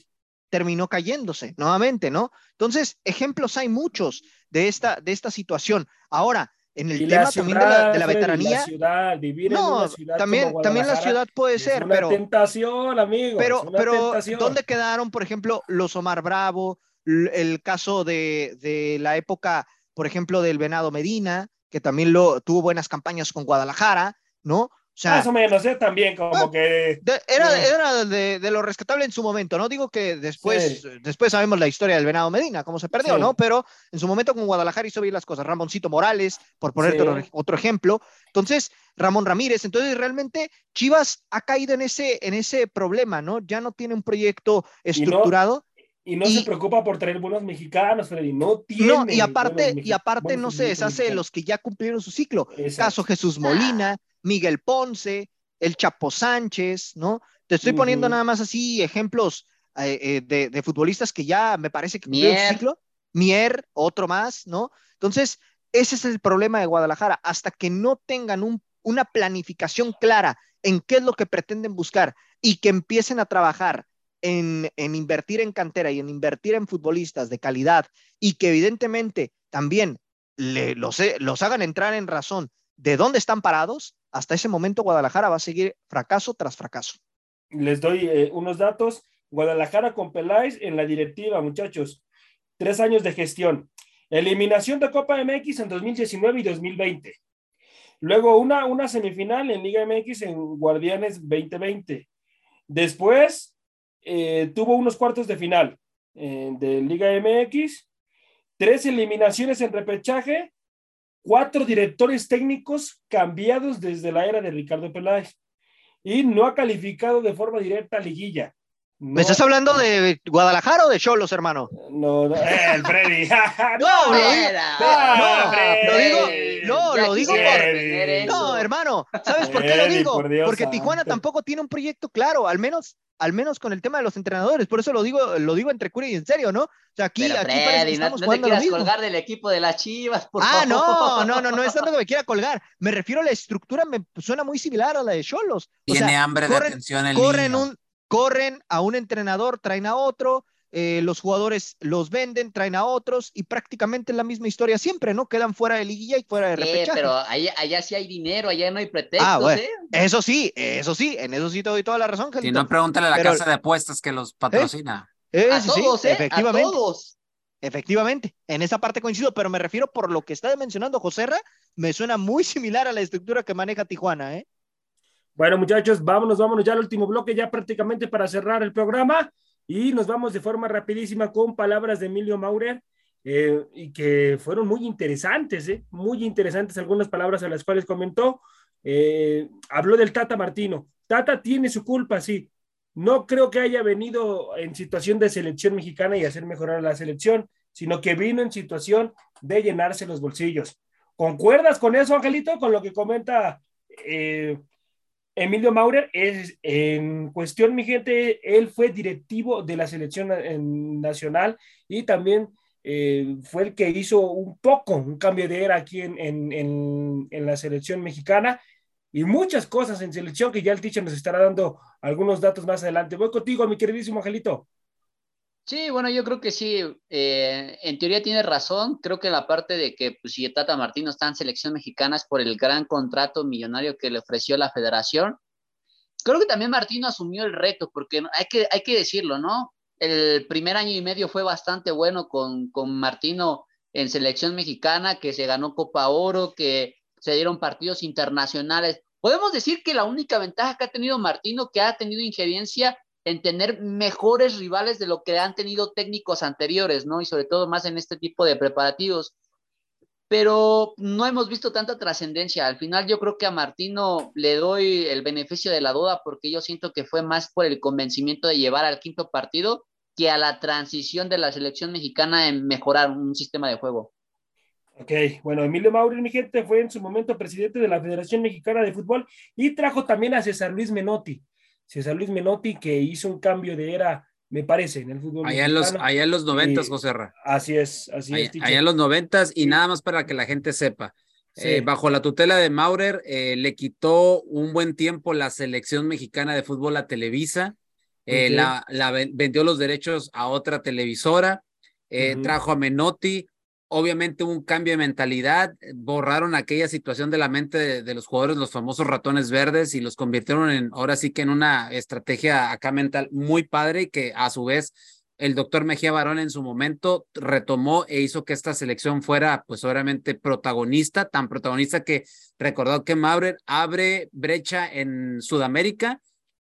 Terminó cayéndose nuevamente, ¿no? Entonces, ejemplos hay muchos de esta, de esta situación. Ahora, en el tema también de la, de la veteranía. no, también, también la ciudad puede ser, una pero. tentación, amigo. Pero, pero ¿dónde quedaron, por ejemplo, los Omar Bravo? El caso de, de la época, por ejemplo, del Venado Medina, que también lo, tuvo buenas campañas con Guadalajara, ¿no? Más o menos, ¿eh? También como ah, que... era era de, lo rescatable en su momento, ¿no? Digo que después, después sabemos la historia del Venado Medina, cómo se perdió, ¿no? Pero en su momento con Guadalajara hizo bien las cosas. Ramoncito Morales, por ponerte otro, ejemplo. Entonces, Ramón Ramírez. Entonces, realmente Chivas ha caído en ese, en ese problema, ¿no? Ya no tiene un proyecto estructurado. Y no, se preocupa por traer buenos mexicanos, Freddy. No tiene. No, y aparte, y aparte no se deshace de los que ya cumplieron su ciclo. Caso Jesús Molina. Miguel Ponce, el Chapo Sánchez, ¿no? Te estoy poniendo nada más así ejemplos eh, eh, de, futbolistas que ya me parece que Mier. el ciclo. Mier, otro más, ¿no? Entonces, ese es el problema de Guadalajara. Hasta que no tengan una planificación clara en qué es lo que pretenden buscar y que empiecen a trabajar en, invertir en cantera y en invertir en futbolistas de calidad y que evidentemente también los, los hagan entrar en razón de dónde están parados, hasta ese momento Guadalajara va a seguir fracaso tras fracaso. Les doy eh, unos datos. Guadalajara con Peláez en la directiva, muchachos. Tres años de gestión. Eliminación de Copa MX en 2019 y 2020. Luego una, una semifinal en Liga MX en Guardianes 2020. Después eh, tuvo unos cuartos de final eh, de Liga MX. Tres eliminaciones en repechaje. Cuatro directores técnicos cambiados desde la era de Ricardo Peláez. Y no ha calificado de forma directa a liguilla. ¿Me estás hablando de Guadalajara o de Cholos, hermano? No, no, eh, el Freddy. [LAUGHS] no, no, lo digo, no, lo digo por... No, hermano, ¿sabes por qué lo digo? Porque Tijuana tampoco tiene un proyecto claro, al menos al menos con el tema de los entrenadores, por eso lo digo, lo digo entre cura y en serio, ¿no? O sea, aquí, aquí parece que estamos no, no te quieras colgar del equipo de las Chivas, por ah, favor. no, no, no, no es tanto que me quiera colgar. Me refiero a la estructura, me suena muy similar a la de Cholos. Tiene hambre de atención el corren un corren a un entrenador, traen a otro, eh, los jugadores los venden, traen a otros y prácticamente es la misma historia siempre, ¿no? Quedan fuera de liguilla y fuera de repechaje. pero allá, sí hay dinero, allá no hay pretextos, ah, bueno, ¿eh? Eso sí, eso sí, en eso sí te doy toda la razón, Si no, pregúntale a la casa de apuestas que los patrocina. ¿Eh? a todos, efectivamente. A todos. Efectivamente, en esa parte coincido, pero me refiero por lo que está mencionando José Ra, me suena muy similar a la estructura que maneja Tijuana, ¿eh? Bueno, muchachos, vámonos, vámonos ya al último bloque, ya prácticamente para cerrar el programa. Y nos vamos de forma rapidísima con palabras de Emilio Maurer, eh, y que fueron muy interesantes, eh, muy interesantes algunas palabras a las cuales comentó. Eh, habló del Tata Martino. Tata tiene su culpa, sí. No creo que haya venido en situación de selección mexicana y hacer mejorar la selección, sino que vino en situación de llenarse los bolsillos. ¿Concuerdas con eso, Angelito, con lo que comenta Emilio Maurer es, en cuestión, mi gente, él fue directivo de la selección nacional y también eh, fue el que hizo un poco un cambio de era aquí en, en, en, la selección mexicana y muchas cosas en selección que ya el teacher nos estará dando algunos datos más adelante. Voy contigo, mi queridísimo Angelito. Sí, bueno, yo creo que sí, eh, en teoría tiene razón, creo que la parte de que pues, si Tata Martino está en selección mexicana es por el gran contrato millonario que le ofreció la federación. Creo que también Martino asumió el reto, porque hay que, hay que decirlo, ¿no? El primer año y medio fue bastante bueno con, con Martino en selección mexicana, que se ganó Copa Oro, que se dieron partidos internacionales. Podemos decir que la única ventaja que ha tenido Martino, que ha tenido injerencia en tener mejores rivales de lo que han tenido técnicos anteriores, ¿no? Y sobre todo más en este tipo de preparativos. Pero no hemos visto tanta trascendencia. Al final yo creo que a Martino le doy el beneficio de la duda porque yo siento que fue más por el convencimiento de llevar al quinto partido que a la transición de la selección mexicana en mejorar un sistema de juego. Ok, bueno, Emilio Mauri, mi gente, fue en su momento presidente de la Federación Mexicana de Fútbol y trajo también a César Luis Menotti. César Luis Menotti, que hizo un cambio de era, me parece, en el fútbol. Allá en los, allá en los noventas, José Ra. Así es, así es. Allá en los noventas, y nada más para que la gente sepa. Eh, bajo la tutela de Maurer, eh, le quitó un buen tiempo la selección mexicana de fútbol a Televisa, eh, la, la, vendió los derechos a otra televisora, trajo a Menotti, obviamente un cambio de mentalidad, borraron aquella situación de la mente de, los jugadores, los famosos ratones verdes, y los convirtieron en, ahora sí que en una estrategia acá mental muy padre que a su vez el doctor Mejía Barón en su momento retomó e hizo que esta selección fuera, pues obviamente protagonista, tan protagonista que recordó que Maurer abre brecha en Sudamérica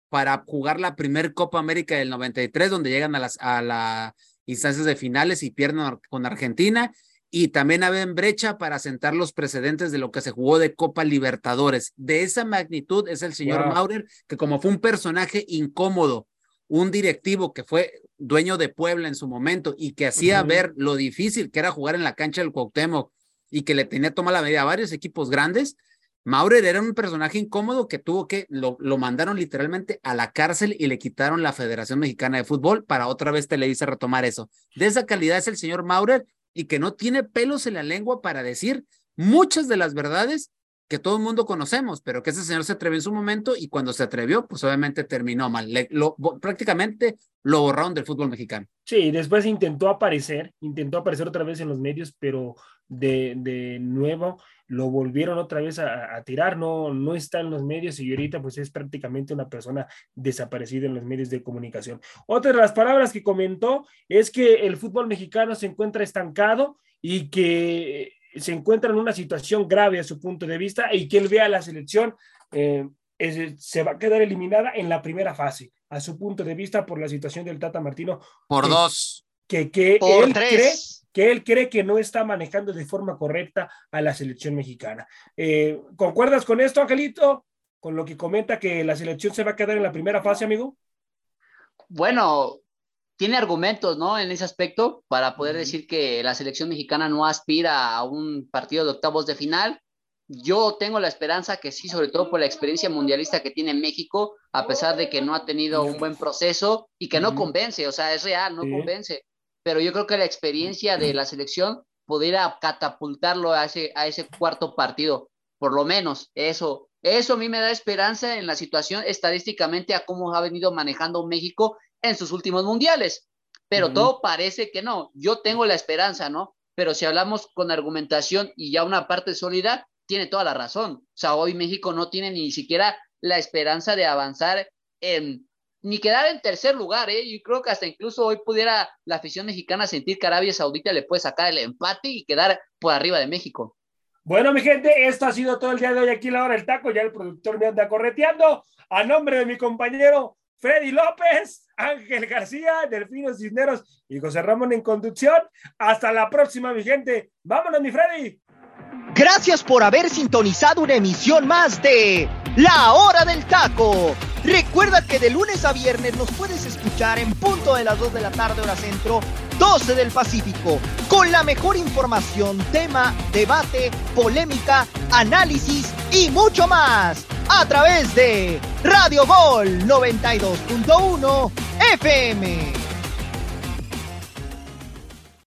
para jugar la primer Copa América del 93, donde llegan a las a la instancias de finales y pierden con Argentina y también abren brecha para sentar los precedentes de lo que se jugó de Copa Libertadores. De esa magnitud es el señor Maurer, que como fue un personaje incómodo, un directivo que fue dueño de Puebla en su momento y que hacía ver lo difícil que era jugar en la cancha del Cuauhtémoc y que le tenía toma la medida a varios equipos grandes, Maurer era un personaje incómodo que tuvo que, lo, lo, mandaron literalmente a la cárcel y le quitaron la Federación Mexicana de Fútbol para otra vez Televisa retomar eso. De esa calidad es el señor Maurer y que no tiene pelos en la lengua para decir muchas de las verdades que todo el mundo conocemos, pero que ese señor se atrevió en su momento y cuando se atrevió, pues obviamente terminó mal. prácticamente lo borraron del fútbol mexicano. Sí, después intentó aparecer, intentó aparecer otra vez en los medios, pero de, de nuevo lo volvieron otra vez a, tirar, no, no está en los medios y ahorita pues es prácticamente una persona desaparecida en los medios de comunicación. Otra de las palabras que comentó es que el fútbol mexicano se encuentra estancado y que se encuentra en una situación grave a su punto de vista y que él vea a la selección eh, se va a quedar eliminada en la primera fase, a su punto de vista por la situación del Tata Martino. Por dos. Que, que él cree que él cree que no está manejando de forma correcta a la selección mexicana. Eh, ¿Concuerdas con esto, Angelito? Con lo que comenta que la selección se va a quedar en la primera fase, amigo. Bueno, tiene argumentos, ¿no? En ese aspecto para poder decir que la selección mexicana no aspira a un partido de octavos de final. Yo tengo la esperanza que sí, sobre todo por la experiencia mundialista que tiene México, a pesar de que no ha tenido un buen proceso y que no convence, o sea, es real, no convence pero yo creo que la experiencia de la selección pudiera catapultarlo a ese, a ese cuarto partido, por lo menos eso. Eso a mí me da esperanza en la situación estadísticamente a cómo ha venido manejando México en sus últimos mundiales. Pero todo parece que no. Yo tengo la esperanza, ¿no? Pero si hablamos con argumentación y ya una parte sólida, tiene toda la razón. O sea, hoy México no tiene ni siquiera la esperanza de avanzar en, ni quedar en tercer lugar, ¿eh? Yo creo que hasta incluso hoy pudiera la afición mexicana sentir que Arabia Saudita le puede sacar el empate y quedar por arriba de México. Bueno, mi gente, esto ha sido todo el día de hoy aquí en la hora del taco. Ya el productor me anda correteando. A nombre de mi compañero Freddy López, Ángel García, Delfino Cisneros y José Ramón en conducción. Hasta la próxima, mi gente. Vámonos, mi Freddy. Gracias por haber sintonizado una emisión más de La Hora del Taco. Recuerda que de lunes a viernes nos puedes escuchar en punto de las 2 de la tarde hora centro, 12 del Pacífico, con la mejor información, tema, debate, polémica, análisis y mucho más a través de Radio Gol 92.1 FM.